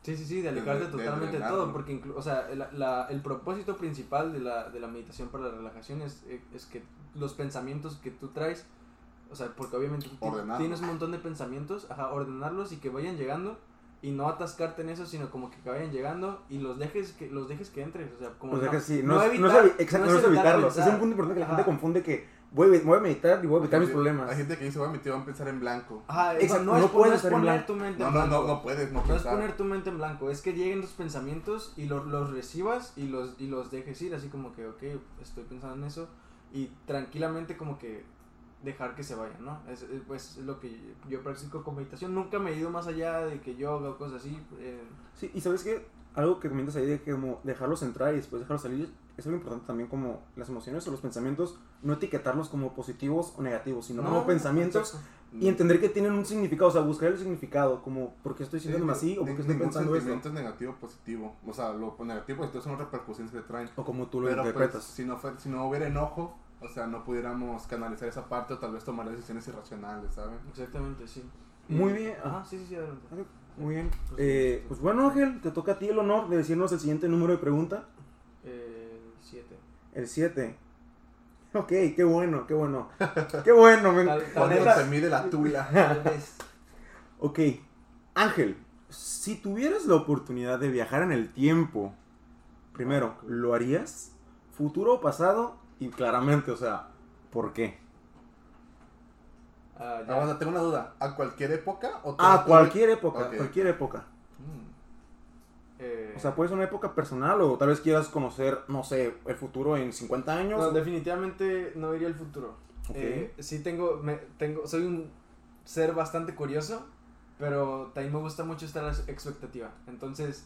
Sí, sí, sí, de alejarte de totalmente de todo, porque inclu- o sea, el, la- el propósito principal de la, de la meditación para la relajación es, eh, es que los pensamientos que tú traes, o sea, porque obviamente tienes un montón de pensamientos, ajá, ordenarlos y que vayan llegando y no atascarte en eso, sino como que vayan llegando y los dejes que los dejes que entren, o sea, como O sea no- sí, no no, es, no es evitar- exacto, no no es es evitar evitarlos. Es un punto importante que la Ajá. gente confunde que voy, a- voy a meditar y voy a evitar hay mis problemas. Hay gente que dice, voy a meter, voy a pensar en blanco. Ajá, Exacto, no, no es, puedes no es estar en poner blanco. tu mente No, en no, blanco. no, no puedes, no No es poner tu mente en blanco, es que lleguen los pensamientos y los, los recibas y los, y los dejes ir, así como que, ok, estoy pensando en eso, y tranquilamente como que dejar que se vayan, ¿no? Es, es, pues, es lo que yo practico con meditación, nunca me he ido más allá de que yoga o cosas así. eh, Sí, y sabes qué, algo que comentas ahí de que como dejarlos entrar y después dejarlos salir, es algo importante también como las emociones o los pensamientos, no etiquetarlos como positivos o negativos, sino como pensamientos exacto. y entender que tienen un significado, o sea, buscar el significado, como por qué estoy sintiéndome así o por qué estoy pensando esto, sentimiento es negativo o positivo. O sea, lo negativo y positivo son repercusiones que traen. o como tú lo Pero pues, interpretas. si no, fue, si no hubiera enojo, o sea, no pudiéramos canalizar esa parte o tal vez tomar decisiones irracionales, ¿saben? Exactamente, sí. Muy bien, Ajá, sí, sí, sí, adelante. Muy bien. Pues, Eh, pues bueno, Ángel, te toca a ti el honor de decirnos el siguiente número de pregunta. Eh, siete. El 7. Ok, qué bueno, qué bueno. Qué bueno, me vez- se mide la tula. tal vez. Ok, Ángel, si tuvieras la oportunidad de viajar en el tiempo, primero. ¿lo harías? ¿Futuro o pasado? Y claramente, o sea, ¿por qué? Ah, ya. Ahora, tengo una duda. ¿A cualquier época o A cualquier época, Ok. cualquier época. Mm. Eh, O sea, puede ser una época personal o tal vez quieras conocer, no sé, el futuro en 50 años. No, definitivamente no iría al futuro. Eh, sí tengo, me, tengo, soy un ser bastante curioso, pero también me gusta mucho estar a la expectativa. Entonces,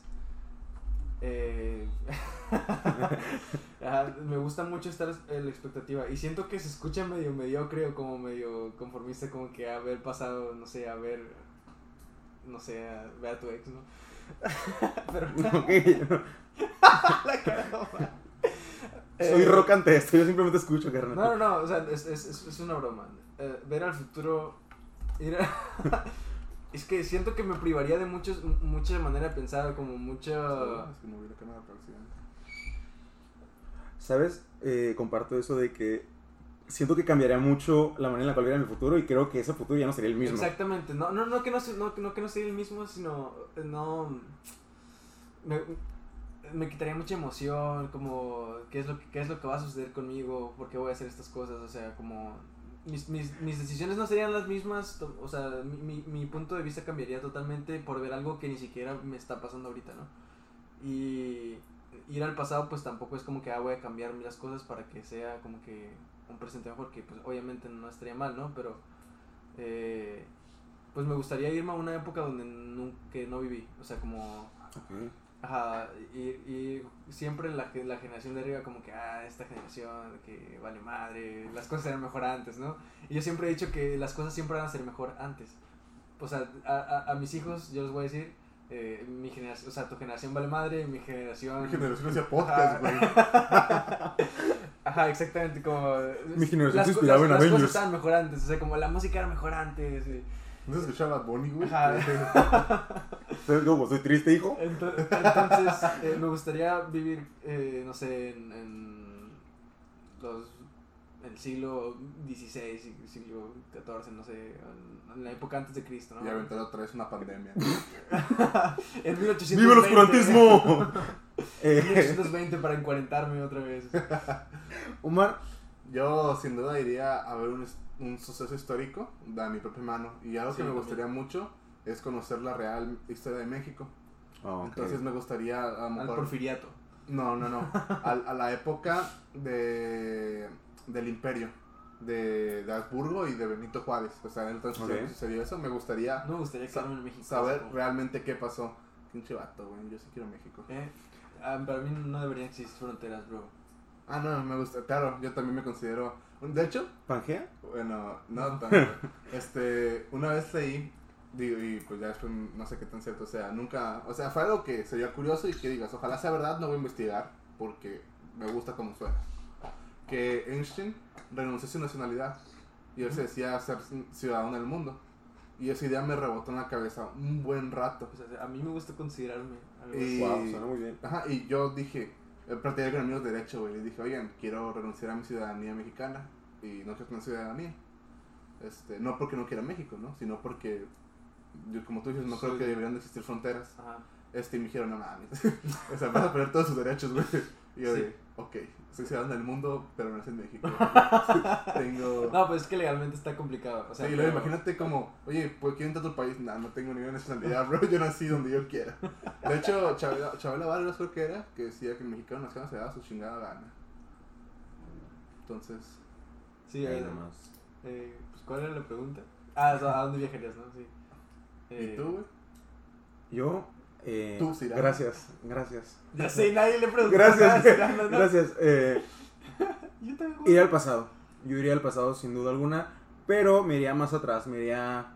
eh, me gusta mucho estar a la expectativa y siento que se escucha medio mediocre o como medio conformista, como que haber pasado, no sé, a ver, no sé, a ver a tu ex, ¿no? pero la cara, soy Eh, rock ante esto, yo simplemente escucho, carnal. No, no, no, o sea, es, es, es, es una broma. Eh, ver al futuro. ir a- es que siento que me privaría de muchos, mucha manera de pensar, como mucha. Es que no hubiera cámara para accidente. ¿Sabes? Eh, comparto eso de que siento que cambiaría mucho la manera en la cual viera en el futuro y creo que ese futuro ya no sería el mismo. Exactamente. No, no, no, que no, no, que no que no sea el mismo, sino. eh, No. Me, me quitaría mucha emoción, como. ¿qué es, lo que, ¿Qué es lo que va a suceder conmigo? ¿Por qué voy a hacer estas cosas? O sea, como. Mis, mis, mis decisiones no serían las mismas, o sea, mi, mi, punto de vista cambiaría totalmente por ver algo que ni siquiera me está pasando ahorita, ¿no? Y ir al pasado pues tampoco es como que ah, voy a cambiar las cosas para que sea como que un presente mejor, que pues obviamente no estaría mal, ¿no? Pero eh, pues me gustaría irme a una época donde nunca, que no viví, o sea, como Ok. Ajá, y, y siempre la, la generación de arriba como que, ah, esta generación que vale madre, las cosas eran mejor antes, ¿no? Y yo siempre he dicho que las cosas siempre van a ser mejor antes. O sea, a, a, a mis hijos yo les voy a decir, eh, mi generación, o sea, tu generación vale madre, mi generación... Mi generación hacía podcast, güey. Ajá, exactamente, como... Mi generación las se inspiraba las- en Las Avengers. cosas estaban mejor antes, o sea, como la música era mejor antes. y- ¿No se escuchaba Bad Bunny, güey? ¿Sabes cómo soy triste, hijo? Ento- Entonces, eh, me gustaría vivir, eh, no sé, en, en los, el siglo XVI, sig- siglo XIV, no sé, en, en la época antes de Cristo, ¿no? Y aventar otra vez una pandemia. en 1820. ¡Viva el oscurantismo! En eh, 1820 para encuarentarme otra vez. Omar, Yo sin duda iría a ver un, un suceso histórico de mi propia mano. Y algo Sí, que me también. gustaría mucho es conocer la real historia de México. Ok. Entonces me gustaría a lo Al mejor- porfiriato. No, no, no. A, a la época de, del imperio. De, de Habsburgo y de Benito Juárez. O sea, entonces Ok. que sucedió eso. Me gustaría No me gustaría Sa- quedarme en México. saber realmente qué pasó. Pinche vato, güey. Yo sí quiero México. Eh, ah, para mí no deberían existir fronteras, bro. Ah, no, me gusta. Claro, yo también me considero. De hecho, ¿Pangea? bueno, no tanto. este, una vez leí, digo, y pues ya después no sé qué tan cierto sea. Nunca, o sea, fue algo que sería curioso y que digas, ojalá sea verdad, no voy a investigar porque me gusta cómo suena. Que Einstein renunció a su nacionalidad y él se decía ser ciudadano del mundo. Y esa idea me rebotó en la cabeza un buen rato. O sea, a mí me gusta considerarme algo Y-. Wow, suena muy bien. Ajá, y yo dije, eh, practiqué con amigos de derecho, güey. Le dije, oigan, quiero renunciar a mi ciudadanía mexicana y no quiero tener ciudadanía. Este, no porque no quiera México, ¿no? Sino porque, yo, como tú dices, no creo que deberían de existir fronteras. Ajá. Este, y me dijeron, no mames. o sea, vas a perder todos sus derechos, güey. Y yo Sí. de, ok, soy ciudadano del mundo, pero no nací en México. Tengo... No, pues es que legalmente está complicado. O sea, sí, luego pero- imagínate como, oye, pues quiero entrar a tu país. Nah, no tengo ninguna nacionalidad, bro. Yo nací donde yo quiera. De hecho, Chabela, Chabela Vargas creo que era, que decía que el mexicano nació se daba su chingada gana. Entonces, Sí, Ahí eh, nomás. eh, pues, ¿cuál era la pregunta? Ah, o sea, ¿a dónde viajarías, no? Sí. Eh, ¿y tú, güey? Yo. Eh, Tú, Cyrano. Gracias, gracias. Ya sé, nadie le preguntó. Gracias, nada, no, no. gracias. Eh, Yo también. iría al pasado. Yo iría al pasado sin duda alguna. Pero me iría más atrás. Me iría.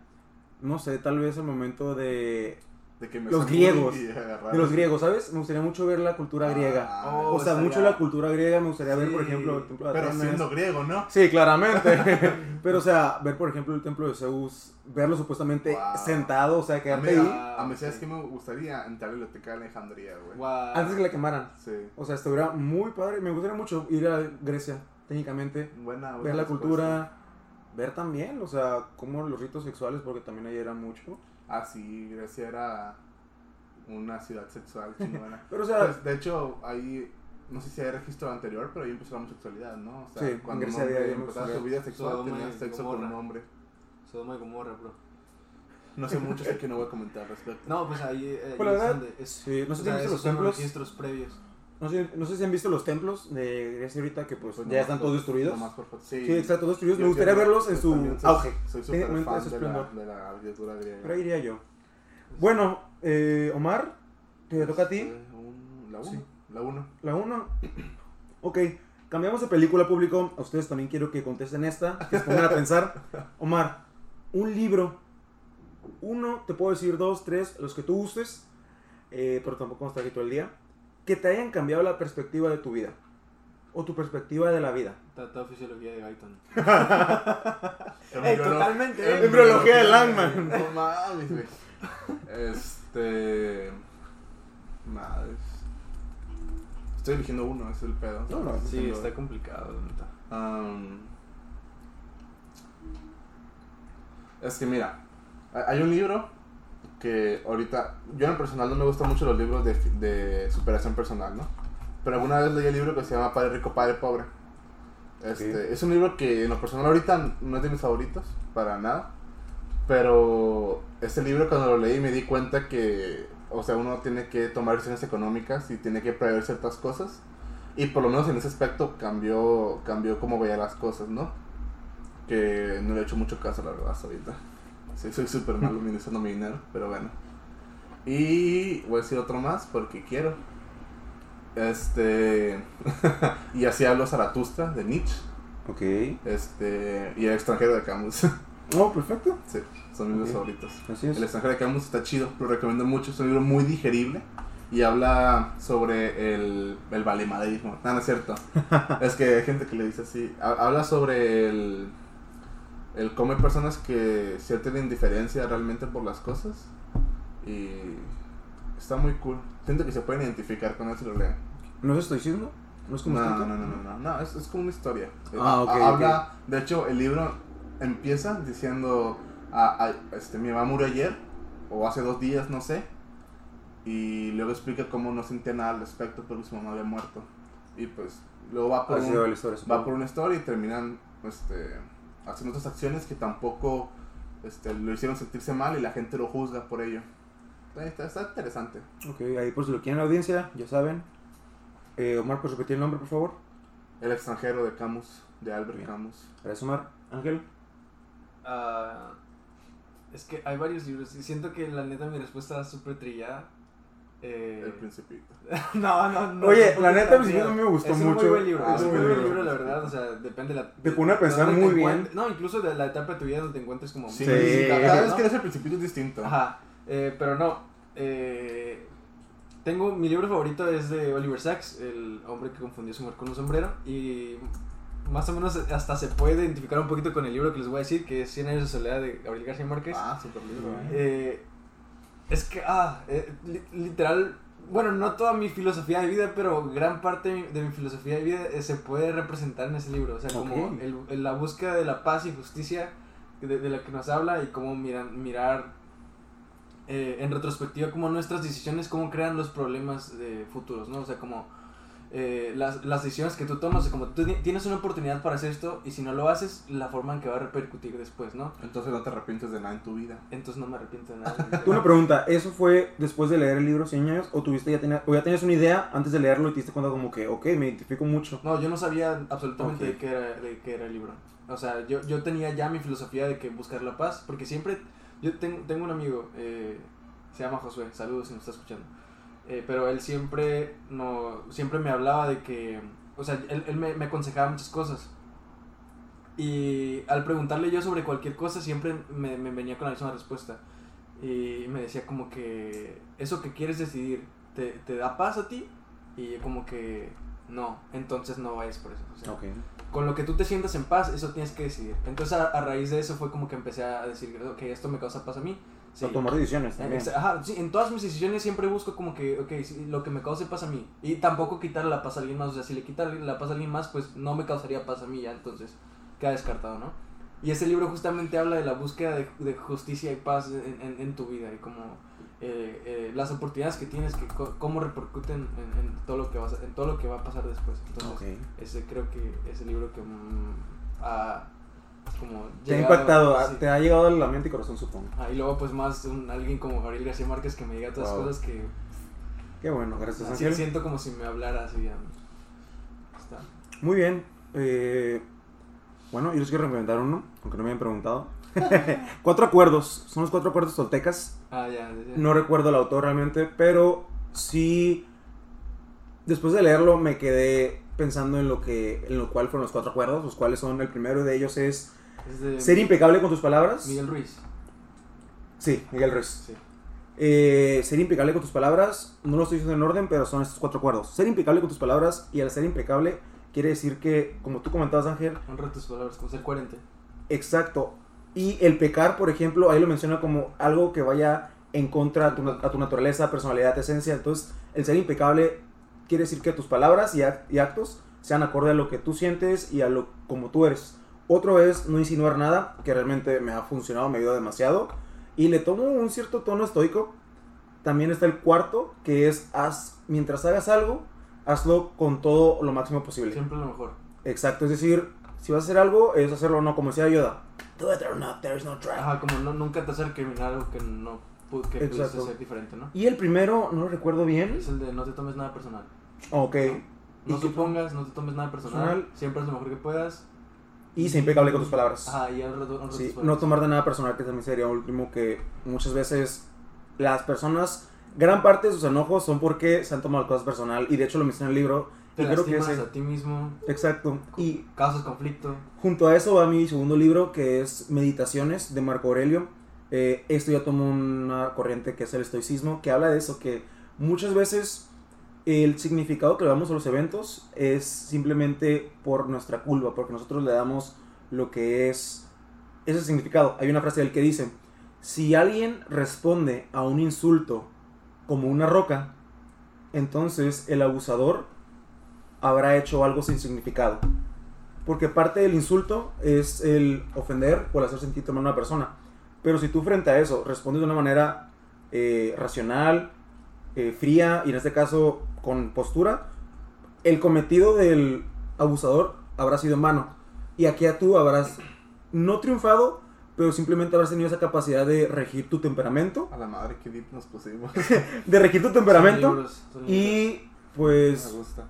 No sé, tal vez el momento de. De que me Los griegos. De los griegos, ¿sabes? Me gustaría mucho ver la cultura griega. Ah, Oh, O sea, estaría- mucho la cultura griega. Me gustaría ver, por ejemplo, el templo de Pero Atenas. siendo griego, ¿no? Sí, claramente. Pero, o sea, ver, por ejemplo, el templo de Zeus, verlo supuestamente Wow. sentado, o sea, A mí, quedarte ahí a, mí, ¿sabes sí. qué me gustaría? Entrar a la biblioteca de Alejandría, güey. Antes que la quemaran. Sí. O sea, estuviera muy padre. Me gustaría mucho ir a Grecia, técnicamente. Buena, buena Ver la cultura. Ver también, o sea, cómo los ritos sexuales, porque también ahí era mucho. Ah, sí, Grecia era una ciudad sexual chingona. Pero, o sea, Pues, de hecho, ahí, no sé si hay registro anterior, pero ahí empezó la homosexualidad, ¿no? O sea, Sí, cuando un Grecia había hombre empezaba su vida sexual, Sodoma tenía sexo con un hombre. Sodoma y Gomorra, bro. No sé mucho, así que no voy a comentar al respecto. No, pues ahí, eh, Pues, la es verdad, donde es. sí, no sé o si sea, esos los son registros previos. No sé, no sé si han visto los templos de Grecia ahorita, que pues, Pues ya están por- todos destruidos. por. Sí, Sí, están todos destruidos. Yo Me gustaría verlos en su auge. Soy súper fan de la, esplendor. de la arquitectura griega. Pero ahí iría yo. Bueno, eh, Omar, te toca a ti. Eh, La 1. Sí. La 1. La 1. Ok, cambiamos de película público. A ustedes también quiero que contesten esta, que se pongan a pensar. Omar, un libro. Uno, te puedo decir dos, tres, los que tú gustes, eh, pero tampoco vamos a estar aquí todo el día. Que te hayan cambiado la perspectiva de tu vida. O tu perspectiva de la vida. Tratado de fisiología de Guyton. Ey, totalmente. Embriología de Langman. No mames, güey. Este. Madres. Estoy eligiendo uno, es el pedo. No, no, Sí, está complicado, neta. Es que mira, hay un libro que ahorita, yo en personal no me gustan mucho los libros de, de superación personal, ¿no? Pero alguna vez leí el libro que se llama Padre Rico, Padre Pobre. Este. Es un libro que en lo personal ahorita no es de mis favoritos, para nada. Pero este libro cuando lo leí me di cuenta que, o sea, uno tiene que tomar decisiones económicas y tiene que prever ciertas cosas. Y por lo menos en ese aspecto cambió, cambió cómo veía las cosas, ¿no? Que no le he hecho mucho caso, la verdad, hasta ahorita. Sí, soy súper malo administrando mi dinero, pero bueno. Y voy a decir otro más porque quiero. Este. y así hablo Zaratustra de Nietzsche. Ok. Este. Y el extranjero de Camus. Oh, perfecto. sí, son mis libros Ok. favoritos. Así es. El extranjero de Camus está chido, lo recomiendo mucho. Es un libro muy digerible y habla sobre el, el valemadrismo. No, no es cierto. es que hay gente que le dice así. Ha- Habla sobre el, el cómo hay personas que sienten indiferencia realmente por las cosas. Y está muy cool. Siento que se pueden identificar con eso lo leen. ¿No es estoicismo? ¿No es como No, no, no, no, no, no, es, es como una historia. Ah, ok, Ha- Habla, de hecho, el libro empieza diciendo, ah, ah, este, mi mamá murió ayer, o hace dos días, no sé, y luego explica cómo no sentía nada al respecto porque su mamá había muerto. Y pues, luego va por, un- historia, va por una historia y terminan, este, haciendo otras acciones que tampoco este, lo hicieron sentirse mal y la gente lo juzga por ello. Está, está interesante. Ok, ahí por si lo quieren la audiencia, ya saben. Eh, Omar, ¿puedes repetir el nombre, por favor? El extranjero de Camus, de Albert Bien. Camus. Gracias, Omar. Ángel. Ah, es que hay varios libros y siento que la neta mi respuesta es súper trillada. Eh, El Principito. no, no, no. Oye, la neta, El Principito a mí me gustó es un mucho. muy buen libro, Ah, es un muy buen libro. libro, la verdad. O sea, depende de la. Te pone a de pensar muy bien. No, incluso de la etapa de tu vida donde te encuentres como. Sí, Sí. cada vez que lees El Principito es distinto. Ajá, eh, pero no. eh, tengo mi libro favorito es de Oliver Sacks, el hombre que confundió su mujer con un sombrero. Y más o menos hasta se puede identificar un poquito con el libro que les voy a decir, que es 100 años de soledad de Gabriel García Márquez. Ah, super libro, ¿eh? Es que, ah, eh, li- literal, bueno, no toda mi filosofía de vida, pero gran parte de mi, de mi filosofía de vida eh, se puede representar en ese libro. O sea, como el- la búsqueda de la paz y justicia de, de la que nos habla y cómo miran, mirar eh, en retrospectiva como nuestras decisiones, cómo crean los problemas de futuros, ¿no? O sea, como eh, las, las decisiones que tú tomas, como tú ti- tienes una oportunidad para hacer esto y si no lo haces, la forma en que va a repercutir después, ¿no? Entonces no te arrepientes de nada en tu vida. Entonces no me arrepiento de nada. Una pregunta, ¿eso fue después de leer el libro 100 años o tuviste ya, tenía- o ya tenías una idea antes de leerlo y te diste cuenta como que, ok, me identifico mucho? No, yo no sabía absolutamente de, qué era, de qué era el libro. O sea, yo, yo tenía ya mi filosofía de que buscar la paz, porque siempre, yo tengo, tengo un amigo, eh, se llama Josué, saludos si nos está escuchando, eh, pero él siempre, no, siempre me hablaba de que, o sea, él, él me, me aconsejaba muchas cosas. Y al preguntarle yo sobre cualquier cosa, siempre me, me venía con la misma respuesta. Y me decía como que eso que quieres decidir, ¿te, te da paz a ti? Y como que no, entonces no vayas por eso. O sea, Ok. con lo que tú te sientas en paz, eso tienes que decidir. Entonces a, a raíz de eso fue como que empecé a decir, ok, esto me causa paz a mí. Sí. Tomar decisiones también. Ajá, sí, en todas mis decisiones siempre busco como que, ok, sí, lo que me cause paz a mí. Y tampoco quitarle la paz a alguien más. O sea, si le quita la paz a alguien más, pues no me causaría paz a mí ya, entonces queda descartado, ¿no? Y ese libro justamente habla de la búsqueda de, de justicia y paz en, en- en tu vida y como eh, eh, las oportunidades que tienes, que cómo repercuten en, en todo lo que vas en todo lo que va a pasar después. Entonces, Ok. ese creo que es el libro que mm, ha como Te ha impactado, sí. te ha llegado a la mente y corazón, supongo. Ah, y luego pues más un, alguien como Gabriel García Márquez que me diga todas Wow. cosas que Qué bueno, gracias así Ángel. siento como si me hablara así. ya. Está. Muy bien. eh, bueno, yo les quiero recomendar uno, aunque no me hayan preguntado. cuatro acuerdos, son los cuatro acuerdos toltecas. Ah, ya, ya, ya. No recuerdo el autor realmente, pero sí. Después de leerlo me quedé pensando en lo que en lo cual fueron los cuatro acuerdos, los cuales son el primero de ellos es Es de ser impecable con tus palabras. Miguel Ruiz. Sí, Miguel Ruiz. Sí. Eh, ser impecable con tus palabras, no lo estoy diciendo en orden, pero son estos cuatro acuerdos. Ser impecable con tus palabras y al ser impecable quiere decir que, como tú comentabas Ángel, Honra tus palabras, como ser coherente. exacto. Y el pecar, por ejemplo, ahí lo menciona como algo que vaya en contra a tu, a tu naturaleza, personalidad, esencia. Entonces, el ser impecable quiere decir que tus palabras y, act- y actos sean acorde a lo que tú sientes y a lo como tú eres. Otro es no insinuar nada, que realmente me ha funcionado, me ayuda demasiado. Y le tomo un cierto tono estoico. También está el cuarto, que es haz, mientras hagas algo, hazlo con todo lo máximo posible. Siempre lo mejor. Exacto, es decir, si vas a hacer algo, es hacerlo no como decía Yoda. Do it or not, there is no try. Ajá, como no, nunca te hacer criminal algo que no que pudiste Exacto. ser diferente, ¿no? Y el primero, no lo recuerdo bien. Es el de no te tomes nada personal. Ok. No ¿Y qué- supongas, no te tomes nada personal. Personal. Siempre haz lo mejor que puedas. Y sé impecable con tus palabras. Ajá, y honra tus Sí, no tomar de nada personal, que también sería último que muchas veces las personas, gran parte de sus enojos son porque se han tomado cosas personal. Y de hecho lo menciona en el libro. Te creo que ese- a ti mismo, Exacto. Y causas conflicto. Junto a eso va mi segundo libro, que es Meditaciones de Marco Aurelio. Eh, esto ya tomo una corriente que es el estoicismo, que habla de eso, que muchas veces el significado que le damos a los eventos es simplemente por nuestra culpa, porque nosotros le damos lo que es ese significado. Hay una frase del que dice, si alguien responde a un insulto como una roca, entonces el abusador habrá hecho algo sin significado. Porque parte del insulto es el ofender o el hacer sentir mal a una persona. Pero si tú frente a eso respondes de una manera eh, racional, eh, fría y en este caso con postura, el cometido del abusador habrá sido en vano. Y aquí a tú habrás no triunfado, pero simplemente habrás tenido esa capacidad de regir tu temperamento, A la madre, qué deep nos pusimos. de regir tu temperamento Son libros, son libros. y Me pues gusta.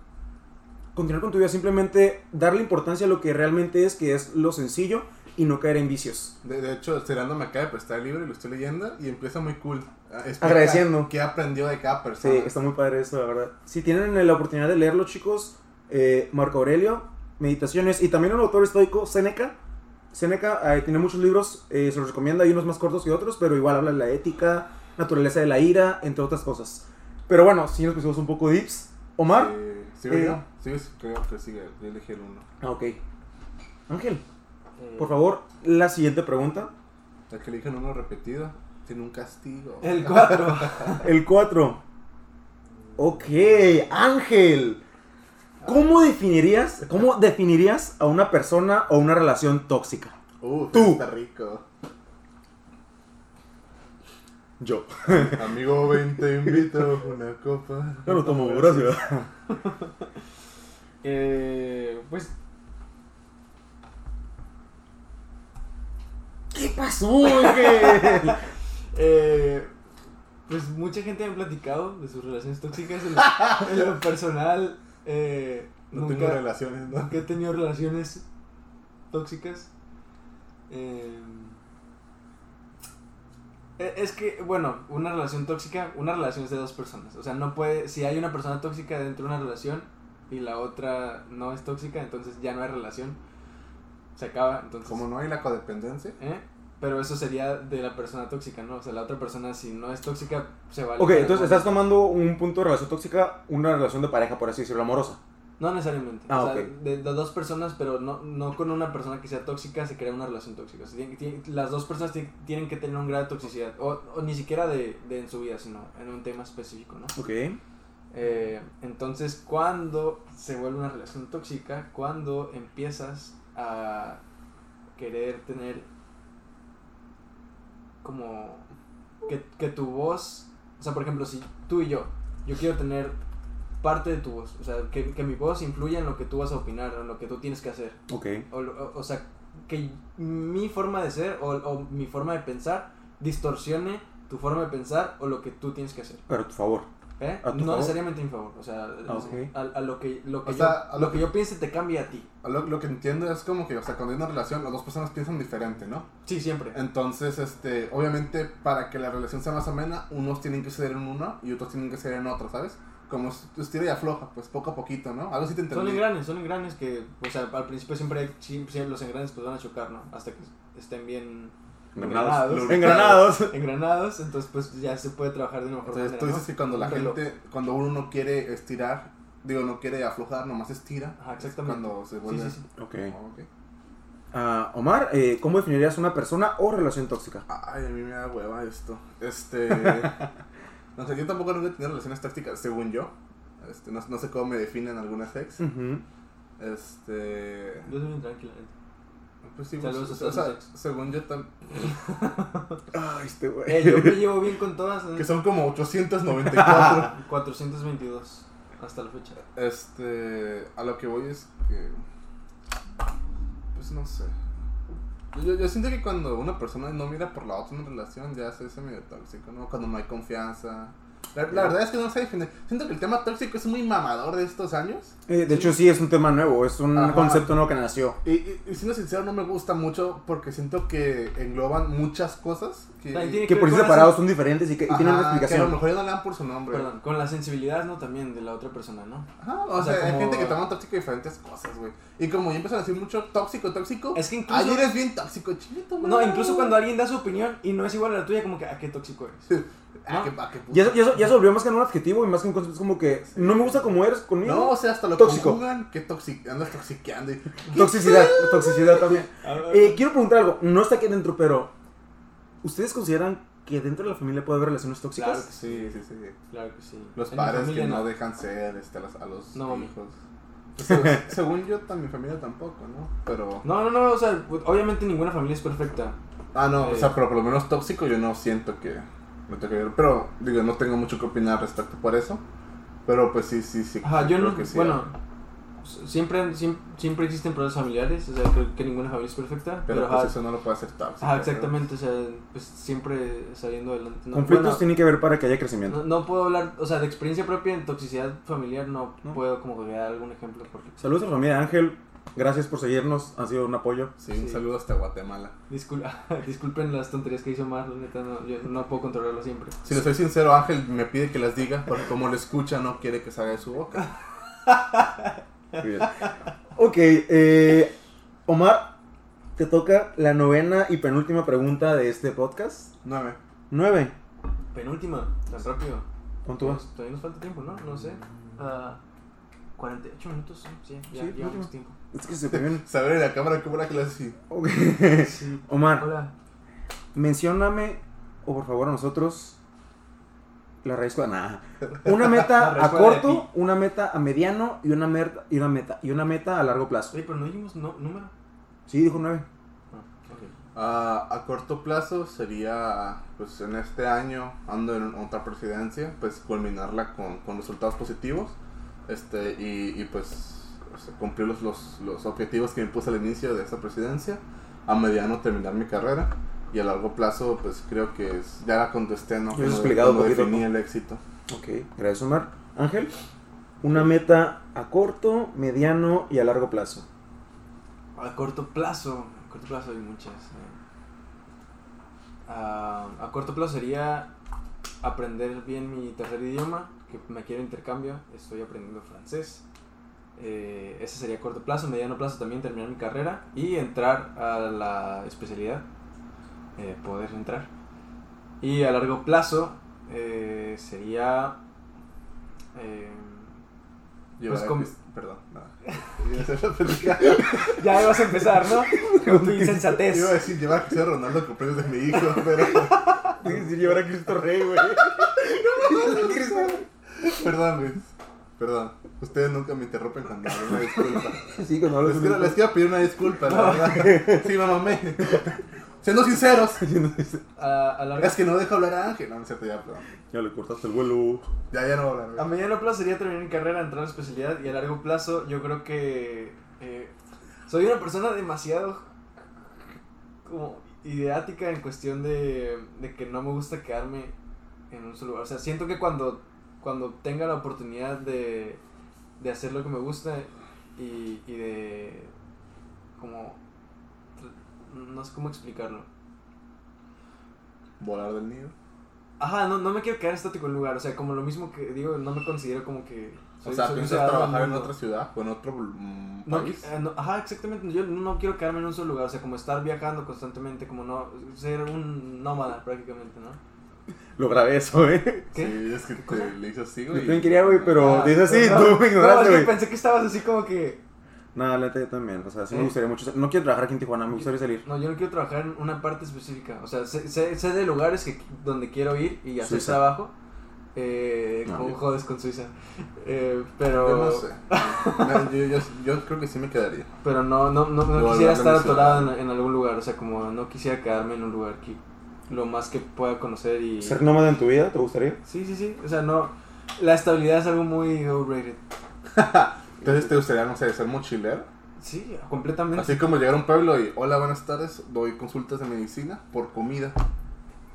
continuar con tu vida, simplemente darle importancia a lo que realmente es, que es lo sencillo y no caer en vicios. De, de hecho, Cerando me acaba de prestar el libro y lo estoy leyendo y empieza muy cool. Ah, explica Agradeciendo. ¿Qué aprendió de cada persona? Sí, está muy padre eso, la verdad. Si tienen la oportunidad de leerlo, chicos, eh, Marco Aurelio, Meditaciones, y también un autor estoico, Seneca. Seneca eh, tiene muchos libros, eh, se los recomienda, hay unos más cortos que otros, pero igual habla de la ética, naturaleza de la ira, entre otras cosas. Pero bueno, si nos pusimos un poco dips. Omar. ¿Sigo yo? Sí, sí, creo que sigue. Yo elegí el uno. Ah, ok. Ángel, Eh, por favor, la siguiente pregunta. El que eligen uno repetido tiene un castigo. El 4. El 4. Ok, Ángel. ¿Cómo definirías, ¿Cómo definirías a una persona o una relación tóxica? Uh, Tú. está rico. Yo. Amigo, ven, te invito a una copa. Yo lo tomo, gracias. eh, pues ¿Qué pasó, Ángel? Eh, pues mucha gente me ha platicado de sus relaciones tóxicas. En lo, en lo personal, eh, No nunca, tengo relaciones, ¿no? nunca he tenido relaciones tóxicas. Eh, e- es que, bueno, una relación tóxica, una relación es de dos personas. O sea, no puede, si hay una persona tóxica dentro de una relación y la otra no es tóxica, entonces ya no hay relación. Se acaba, entonces... Como no hay la codependencia. ¿Eh? Pero eso sería de la persona tóxica, ¿no? O sea, la otra persona, si no es tóxica, se va a Ok, entonces estás tomando un punto de relación tóxica, una relación de pareja, por así decirlo, amorosa. No necesariamente. Ah, o sea, de, de dos personas, pero no, no con una persona que sea tóxica se crea una relación tóxica. O sea, las dos personas ti- tienen que tener un grado de toxicidad. O, o ni siquiera de, de en su vida, sino en un tema específico, ¿no? Ok. Eh, entonces, cuando se vuelve una relación tóxica, cuando empiezas a querer tener como que, que tu voz, o sea, por ejemplo, si tú y yo, yo quiero tener parte de tu voz, o sea, que, que mi voz influya en lo que tú vas a opinar, en lo que tú tienes que hacer, Ok. o, o, o sea, que mi forma de ser o, o mi forma de pensar distorsione tu forma de pensar o lo que tú tienes que hacer. Pero a tu favor. ¿Eh? ¿A tu no favor? necesariamente a mi favor. O sea, Ah, a, a lo que, lo que, O yo, sea, a lo lo que yo piense te cambia a ti. Lo, lo que entiendo es como que, o sea, cuando hay una relación, las dos personas piensan diferente, ¿no? Sí, siempre. Entonces, este, obviamente, para que la relación sea más amena, unos tienen que ceder en uno y otros tienen que ceder en otro, ¿sabes? Como es- estira y afloja, pues poco a poquito, ¿no? Algo sí te Son entendí. engranes, son engranes que, o sea, al principio siempre, hay- siempre, siempre los engranes pues van a chocar, ¿no? Hasta que estén bien Engranados. Engranados. engranados, entonces pues ya se puede trabajar de una mejor Entonces, manera, tú ¿no? dices que cuando la reloj. gente, cuando uno no quiere estirar, digo, no quiere aflojar, nomás estira. Ajá, es exactamente. Cuando se vuelve... sí, sí. Ok. Oh, ok. Ah, Omar, eh, ¿cómo definirías una persona o relación tóxica? Ay, a mí me da hueva esto. Este. no sé, yo tampoco nunca he tenido relaciones tácticas, según yo. Este, no, no sé cómo me definen algunas ex. Este. Yo soy bien tranquila. neta. Pues sí, Saludos pues, a o sea, según yo también. Ay, este güey. Eh, yo me llevo bien con todas. ¿eh? Que son como 894. 422 hasta la fecha. este. A lo que voy es que. Pues no sé. Yo, yo, yo siento que cuando una persona no mira por la otra en una relación ya se hace medio tóxico, ¿no? Cuando no hay confianza. La, la verdad es que no sé definir. Siento que el tema tóxico es muy mamador de estos años. Eh, de hecho, sí, es un tema nuevo, es un Ajá. concepto nuevo que nació. Y, y, y siendo sincero, no me gusta mucho porque siento que engloban muchas cosas que, por sí separados son diferentes y que y Ajá, tienen una que a lo explicación. mejor ya no le dan por su nombre. Perdón, con la sensibilidad, ¿no? También de la otra persona, ¿no? Ajá, o, O sea, sea, hay gente que toma tóxico diferentes cosas, güey. Y como ya empiezan a decir mucho tóxico, tóxico. Es que incluso- Ayer eres bien tóxico, chilito, No, incluso cuando alguien da su opinión y no es igual a la tuya, como que, ¿a qué tóxico eres? Ah, ¿no? qué, qué eso- eso- se volvió más que un adjetivo y más que un concepto. Es como que no me gusta como eres conmigo. No, o sea, hasta lo Tóxico. conjugan. Que toxic andas toxiqueando. y- Toxicidad, toxicidad también. A. Eh, quiero preguntar algo, no está aquí adentro, pero ¿ustedes consideran que dentro de la familia puede haber relaciones tóxicas? Claro que Sí, sí, sí. Claro que sí. Los En padres que no, dejan ser este, a los, a los No, mami. hijos. Sea, según yo, también mi familia tampoco, ¿no? Pero. No, no, no, o sea, obviamente ninguna familia es perfecta. Ah, no, o Eh. sea, pero por lo menos tóxico yo no siento que me toque ver. Pero, digo, no tengo mucho que opinar respecto por eso. Pero pues sí, sí, sí. Ajá, yo creo no, que sí. bueno, siempre, siempre, siempre existen problemas familiares, o sea, creo que ninguna familia es perfecta, Pero, pero, pues ajá, eso no lo puede hacer tóxico. ajá, exactamente, o sea, pues siempre saliendo adelante. ¿no? Conflictos Bueno, tienen que ver para que haya crecimiento. no, no puedo hablar, o sea, de experiencia propia en toxicidad familiar, no, No. puedo como que dar algún ejemplo porque... Saludos a la familia Ángel. Gracias por seguirnos. Ha sido un apoyo. Sí, un Sí. saludo hasta Guatemala. Discul- disculpen las tonterías que hizo Omar, la neta, no, yo no puedo controlarlo siempre. Si le soy sincero, Ángel me pide que las diga, porque como lo escucha, no quiere que salga de su boca. Muy bien. Ok, eh, Omar, te toca la novena y penúltima pregunta de este podcast. Nueve. Nueve. Penúltima, tan rápido. ¿Cuánto vas? Pues, todavía nos falta tiempo, ¿no? No sé. Ah, 48 minutos, sí, ya Sí, llevamos tiempo. Es que se te viene. Saber en la cámara cómo así. Ok. Sí. Omar, Hola. mencióname, o por favor a nosotros, la raíz cuadrada. Una meta La a corto, una meta a mediano y una meta y una meta y una meta a largo plazo. Oye, pero no dijimos no, número. Sí, dijo nueve. Ah, ok. Ah, a corto plazo sería, pues en este año, ando en otra presidencia, pues culminarla con, con resultados positivos este y, y, pues o sea, cumplir los, los, los objetivos que me puse al inicio de esta presidencia. A mediano terminar mi carrera y a largo plazo, pues creo que es, ya la contesté, ¿no? Cuando- explicado un definí el éxito. Ok, gracias Omar. Ángel, una meta a corto, mediano y a largo plazo. A corto plazo, a corto plazo hay muchas. eh. Ah, a corto plazo sería aprender bien mi tercer idioma, que me quiero intercambio, estoy aprendiendo francés. Eh, ese sería a corto plazo, mediano plazo también terminar mi carrera y entrar a la especialidad, eh, poder entrar. Y a largo plazo eh, sería... Pues Perdón, ya ibas a empezar, ¿no? Con tu insensatez. Iba a decir llevar a Cristiano Ronaldo al cumpleaños de mi hijo, pero... Tienes que llevar a Cristo Rey, güey. Perdón, Luis. Perdón. Ustedes nunca me interrumpen cuando hablo. Una disculpa. Sí, cuando hablas Les de quiero, les quiero pedir una disculpa, la verdad. Sí, me mamé. Siendo sinceros. A, a largo Es que no dejo hablar a Ángel. No, no es cierto, ya, perdón. Ya le cortaste el vuelo. Ya, ya no voy a hablar. A güey. mediano plazo sería terminar mi carrera, entrar a la especialidad y a largo plazo yo creo que eh, soy una persona demasiado como ideática en cuestión de, de que no me gusta quedarme en un solo lugar. O sea, siento que cuando, cuando tenga la oportunidad de, de hacer lo que me gusta y, y de como... No sé cómo explicarlo. Volar del nido. Ajá, no, no me quiero quedar estático en un lugar. O sea, como lo mismo que digo, no me considero como que... O soy- sea, soy un piensas trabajar en otra ciudad o en otro mm, No, país. eh, no, ajá, exactamente. Yo no quiero quedarme en un solo lugar. O sea, como estar viajando constantemente, como no... Ser un nómada prácticamente, ¿no? Lo grabé eso, eh. ¿Qué? Sí, es que te le hizo así, Yo güey. también quería, güey, pero Ah, dices así, no, tú me no, es ignoraste, que güey. pensé que estabas así como que... No, la yo también. O sea, sí me gustaría mucho. No quiero trabajar aquí en Tijuana, me gustaría salir. No, yo no quiero trabajar en una parte específica. O sea, sé, sé, sé de lugares que, donde quiero ir y hacer Suiza. trabajo. Eh, No, ¿Cómo yo- jodes con Suiza? Eh, pero... Yo no sé. No, yo, yo, yo creo que sí me quedaría. Pero no, no, no, no quisiera estar atorado en, en algún lugar, o sea, como no quisiera quedarme en un lugar que lo más que pueda conocer y... ¿Ser nómada en tu vida? ¿Te gustaría? Sí, sí, sí, o sea, no... La estabilidad es algo muy overrated. Entonces, ¿te gustaría, no sé, ser mochilero? Sí, completamente. Así como llegar a un pueblo y, hola, buenas tardes, doy consultas de medicina por comida.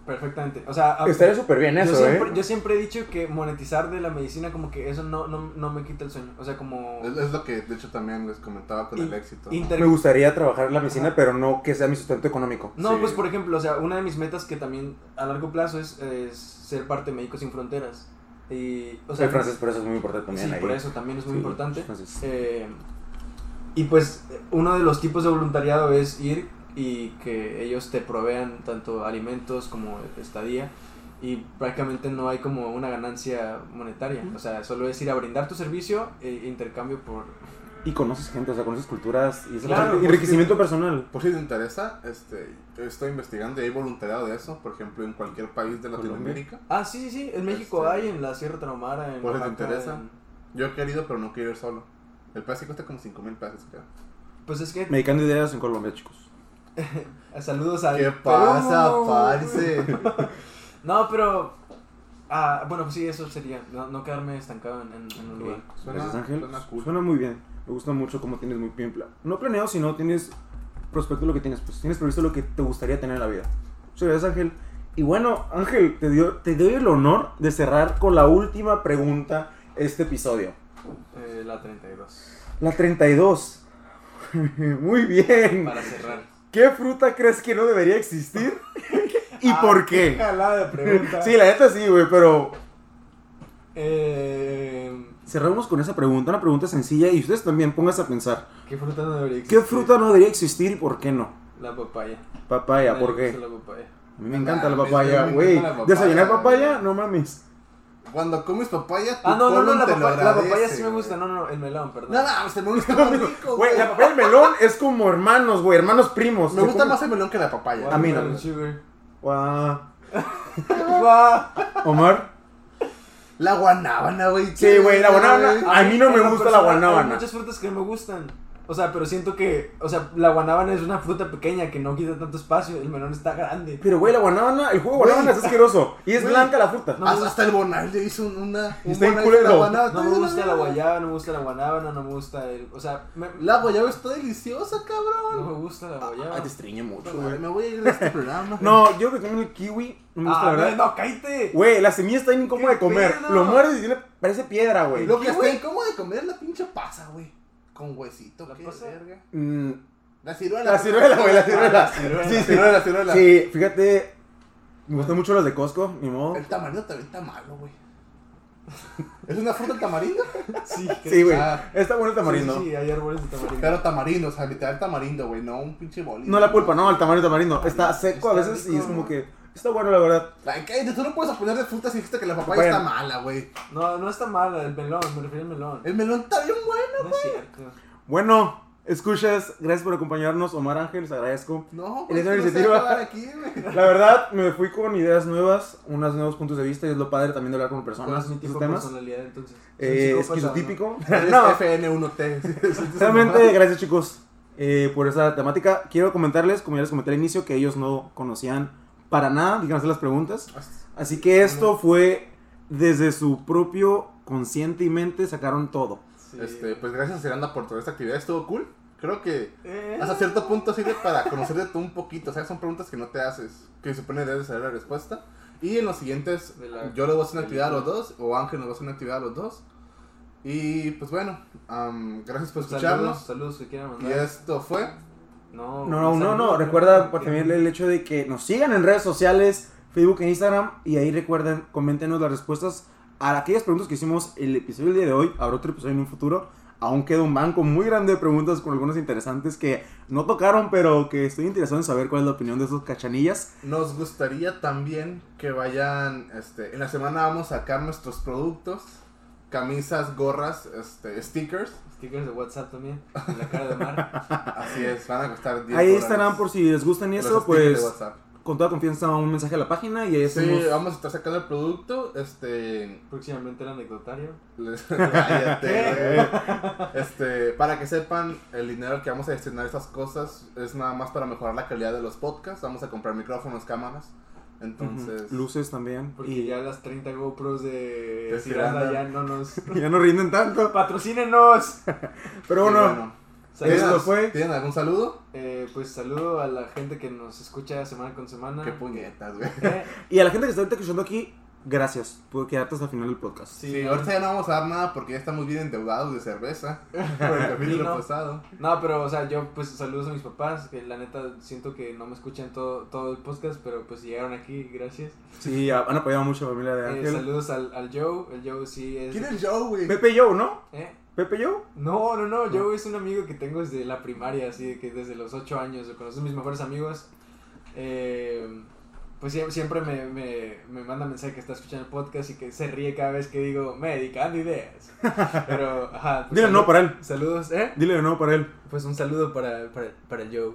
Perfectamente. O sea, Estaría súper bien yo, eso, siempre, eh. yo siempre he dicho que monetizar de la medicina como que eso no, no, no me quita el sueño. O sea, como... Es, es lo que, de hecho, también les comentaba con in- el éxito. inter- Me gustaría trabajar en la medicina, Ajá. pero no que sea mi sustento económico. No, Sí. pues por ejemplo, o sea, una de mis metas que también a largo plazo es, es ser parte de Médicos Sin Fronteras. Y, o sea, el francés por eso es muy importante también. Sí, ahí. por eso también es muy Sí, importante. Eh, y pues uno de los tipos de voluntariado es ir y que ellos te provean tanto alimentos como estadía y prácticamente no hay como una ganancia monetaria. O sea, solo es ir a brindar tu servicio e intercambio por... Y conoces gente, o sea, conoces culturas y eso Claro, y enriquecimiento personal. Por si te interesa, este, estoy investigando y hay voluntariado de eso, por ejemplo, en cualquier país de Colombia. Latinoamérica. Ah, sí, sí, sí. En México Este- hay, en la Sierra Tarahumara, en ¿Por si te interesa? en- Yo he querido, pero no quiero ir solo. El pase cuesta como 5 mil pesos, creo. Pues es que... Medicando ideas en Colombia, chicos. Saludos al... ¿Qué pasa, Perú. parce? No, pero... Ah, bueno, pues sí, eso sería. No, no quedarme estancado en, en- en un lugar. Suena, Gracias, Ángel. suena cool. Suena muy bien. Me gusta mucho cómo tienes muy bien pla- No planeado, sino tienes prospecto de lo que tienes. Pues tienes previsto lo que te gustaría tener en la vida. Muchas gracias, Ángel. Y bueno, Ángel, te, dio, te doy el honor de cerrar con la última pregunta este episodio. Eh, la 32. La 32. Muy bien. Para cerrar. ¿Qué fruta crees que no debería existir? ¿Y Ah, por qué? Jalada de pregunta. Sí, la neta sí, güey, pero Eh, cerramos con esa pregunta, una pregunta sencilla y ustedes también pónganse a pensar, ¿Qué fruta no debería ¿qué existir? fruta no debería existir y por qué no? La papaya. Papaya, ¿por qué? La papaya. A mí me encanta la papaya, güey. ¿Desayunar papaya? No mames. Cuando comes papaya, tu Ah, no, no, no, la, te papaya, la papaya sí me güey. gusta. No, no, no, el melón, perdón. No, no, este melón está muy rico, Güey, la papaya y el melón es como hermanos, güey, hermanos primos. Me gusta más el melón que la papaya. A mí no. Watermelon sugar. Guau. Guau. Omar. La guanábana, güey. Sí, güey, la guanábana. güey. A mí no me gusta la guanábana. Hay muchas frutas que no me gustan. O sea, pero siento que, o sea, la guanábana es una fruta pequeña que no quita tanto espacio. El melón está grande. Pero, güey, la guanábana, el jugo de guanábana es asqueroso. Y es Güey. blanca la fruta. No Hasta, el Bonal le hizo un- una. un Está culero. guanábana. No me gusta la guayaba, no me gusta la guanábana, no me gusta el, o sea, me- La guayaba está deliciosa, no cabrón. me gusta la guayaba. Ay, te estriñe mucho, Güey. Me voy a ir de este programa. No, yo que tengo el kiwi, no me gusta Ah, la verdad. no, no, cállate. Güey, la semilla está bien incómoda de ¿Qué comer. pedo? Lo muerdes y tiene, parece piedra, güey. Lo que ¿Qué, está incómodo de comer es la pinche pasa, güey. Con huesito, ¿La qué verga. Mm, La ciruela. la ciruela, güey, la ciruela. la ciruela. Sí, sí. ciruela, la ciruela. Sí, fíjate, me gustan mucho las de Costco, ni modo. El tamarindo también está malo, güey. ¿Es una fruta el tamarindo? Sí, Sí, güey. Ah. Está bueno el tamarindo. Sí, sí, hay árboles de tamarindo. Pero tamarindo, o sea, literal tamarindo, güey, no un pinche bolillo. No la pulpa, no, el tamarindo, tamarindo. Está seco a veces y es como que está bueno, la verdad. Ay, cállate, tú no puedes oponer de frutas si dijiste que la papaya Papaya. está mala, güey. No, no está mal, el melón, me refiero al melón. El melón está bien bueno. No es cierto. Bueno, escuchas, gracias por acompañarnos, Omar Ángel, les agradezco. No, ¿El pues de la no iniciativa? aquí, güey. La verdad, me fui con ideas nuevas, unos nuevos puntos de vista y es lo padre también de hablar con ¿Cuál personas es mi tipo esos de temas. personalidad entonces? Eh, ¿Soy psicópata esquizotípico. Eres no, FN1T. realmente, gracias chicos eh, por esa temática. Quiero comentarles, como ya les comenté al inicio, que ellos no conocían para nada, díganse las preguntas. Así que esto fue desde su propio consciente y mente, sacaron todo. Sí. Este, pues gracias Seranda por toda esta actividad, estuvo cool. Creo que Eh, hasta cierto punto sirve para conocerte tú un poquito. O sea, son preguntas que no te haces, que se supone debes saber la respuesta. Y en los siguientes, la- yo les voy a hacer una actividad a los dos, o Ángel nos va a hacer una actividad a los dos. Y pues bueno, am, gracias por saludos, escucharnos. saludos que quieran Y mandar. esto fue. No, No, no, no. Recuerda también el hecho de que nos sigan en redes sociales, Facebook e Instagram. Y ahí recuerden, coméntenos las respuestas a aquellas preguntas que hicimos el episodio del día de hoy. Habrá otro episodio en un futuro. Aún queda un banco muy grande de preguntas con algunas interesantes que no tocaron, pero que estoy interesado en saber cuál es la opinión de esos cachanillas. Nos gustaría también que vayan, este, en la semana vamos a sacar nuestros productos, camisas, gorras, este, stickers. Stickers de WhatsApp también, en la cara de mar. Así es, van a costar 10 Ahí dólares. estarán por si les gustan y Los eso, stickers de pues WhatsApp. con toda confianza un mensaje a la página y ahí Sí, vamos a estar sacando el producto, este, Próximamente el anecdotario. les- cállate, güey. este, para que sepan, el dinero que vamos a destinar a estas cosas es nada más para mejorar la calidad de los podcasts, vamos a comprar micrófonos, cámaras, entonces, Luces también. Porque Y ya las 30 GoPros de Ciranda ya no nos... ya no rinden tanto. ¡Patrocínenos! Pero bueno, Saludos. Esto fue- ¿Tienen algún saludo? Eh, pues saludo a la gente que nos escucha semana con semana. Qué puñetas, güey. Eh, y a la gente que está ahorita escuchando aquí, gracias por quedarte hasta el final del podcast. sí, Sí, ahorita ya no vamos a dar nada porque ya estamos bien endeudados de cerveza por el capítulo Vino. pasado. No, pero, o sea, yo pues saludos a mis papás, que la neta siento que no me escuchan todo, todo el podcast, pero pues si llegaron aquí, gracias. Sí, han apoyado mucho a la familia de Eh, Ángel. saludos al, al Joe, el Joe sí es... ¿Quién es Joe, güey? Pepe Joe, ¿no? ¿Eh? Pepe Joe. No, no, no, Joe es un amigo que tengo desde la primaria, así de que desde los 8 años, lo conozco, mis mejores amigos. Eh, pues siempre me, me, me manda mensaje que está escuchando el podcast y que se ríe cada vez que digo, me dedicando ideas. Pero, ajá. Pues Dile no para él. Saludos, ¿eh? Dile no para él. Pues un saludo para, para, para Joe.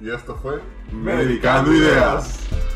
Y esto fue Medicando Ideas. ideas.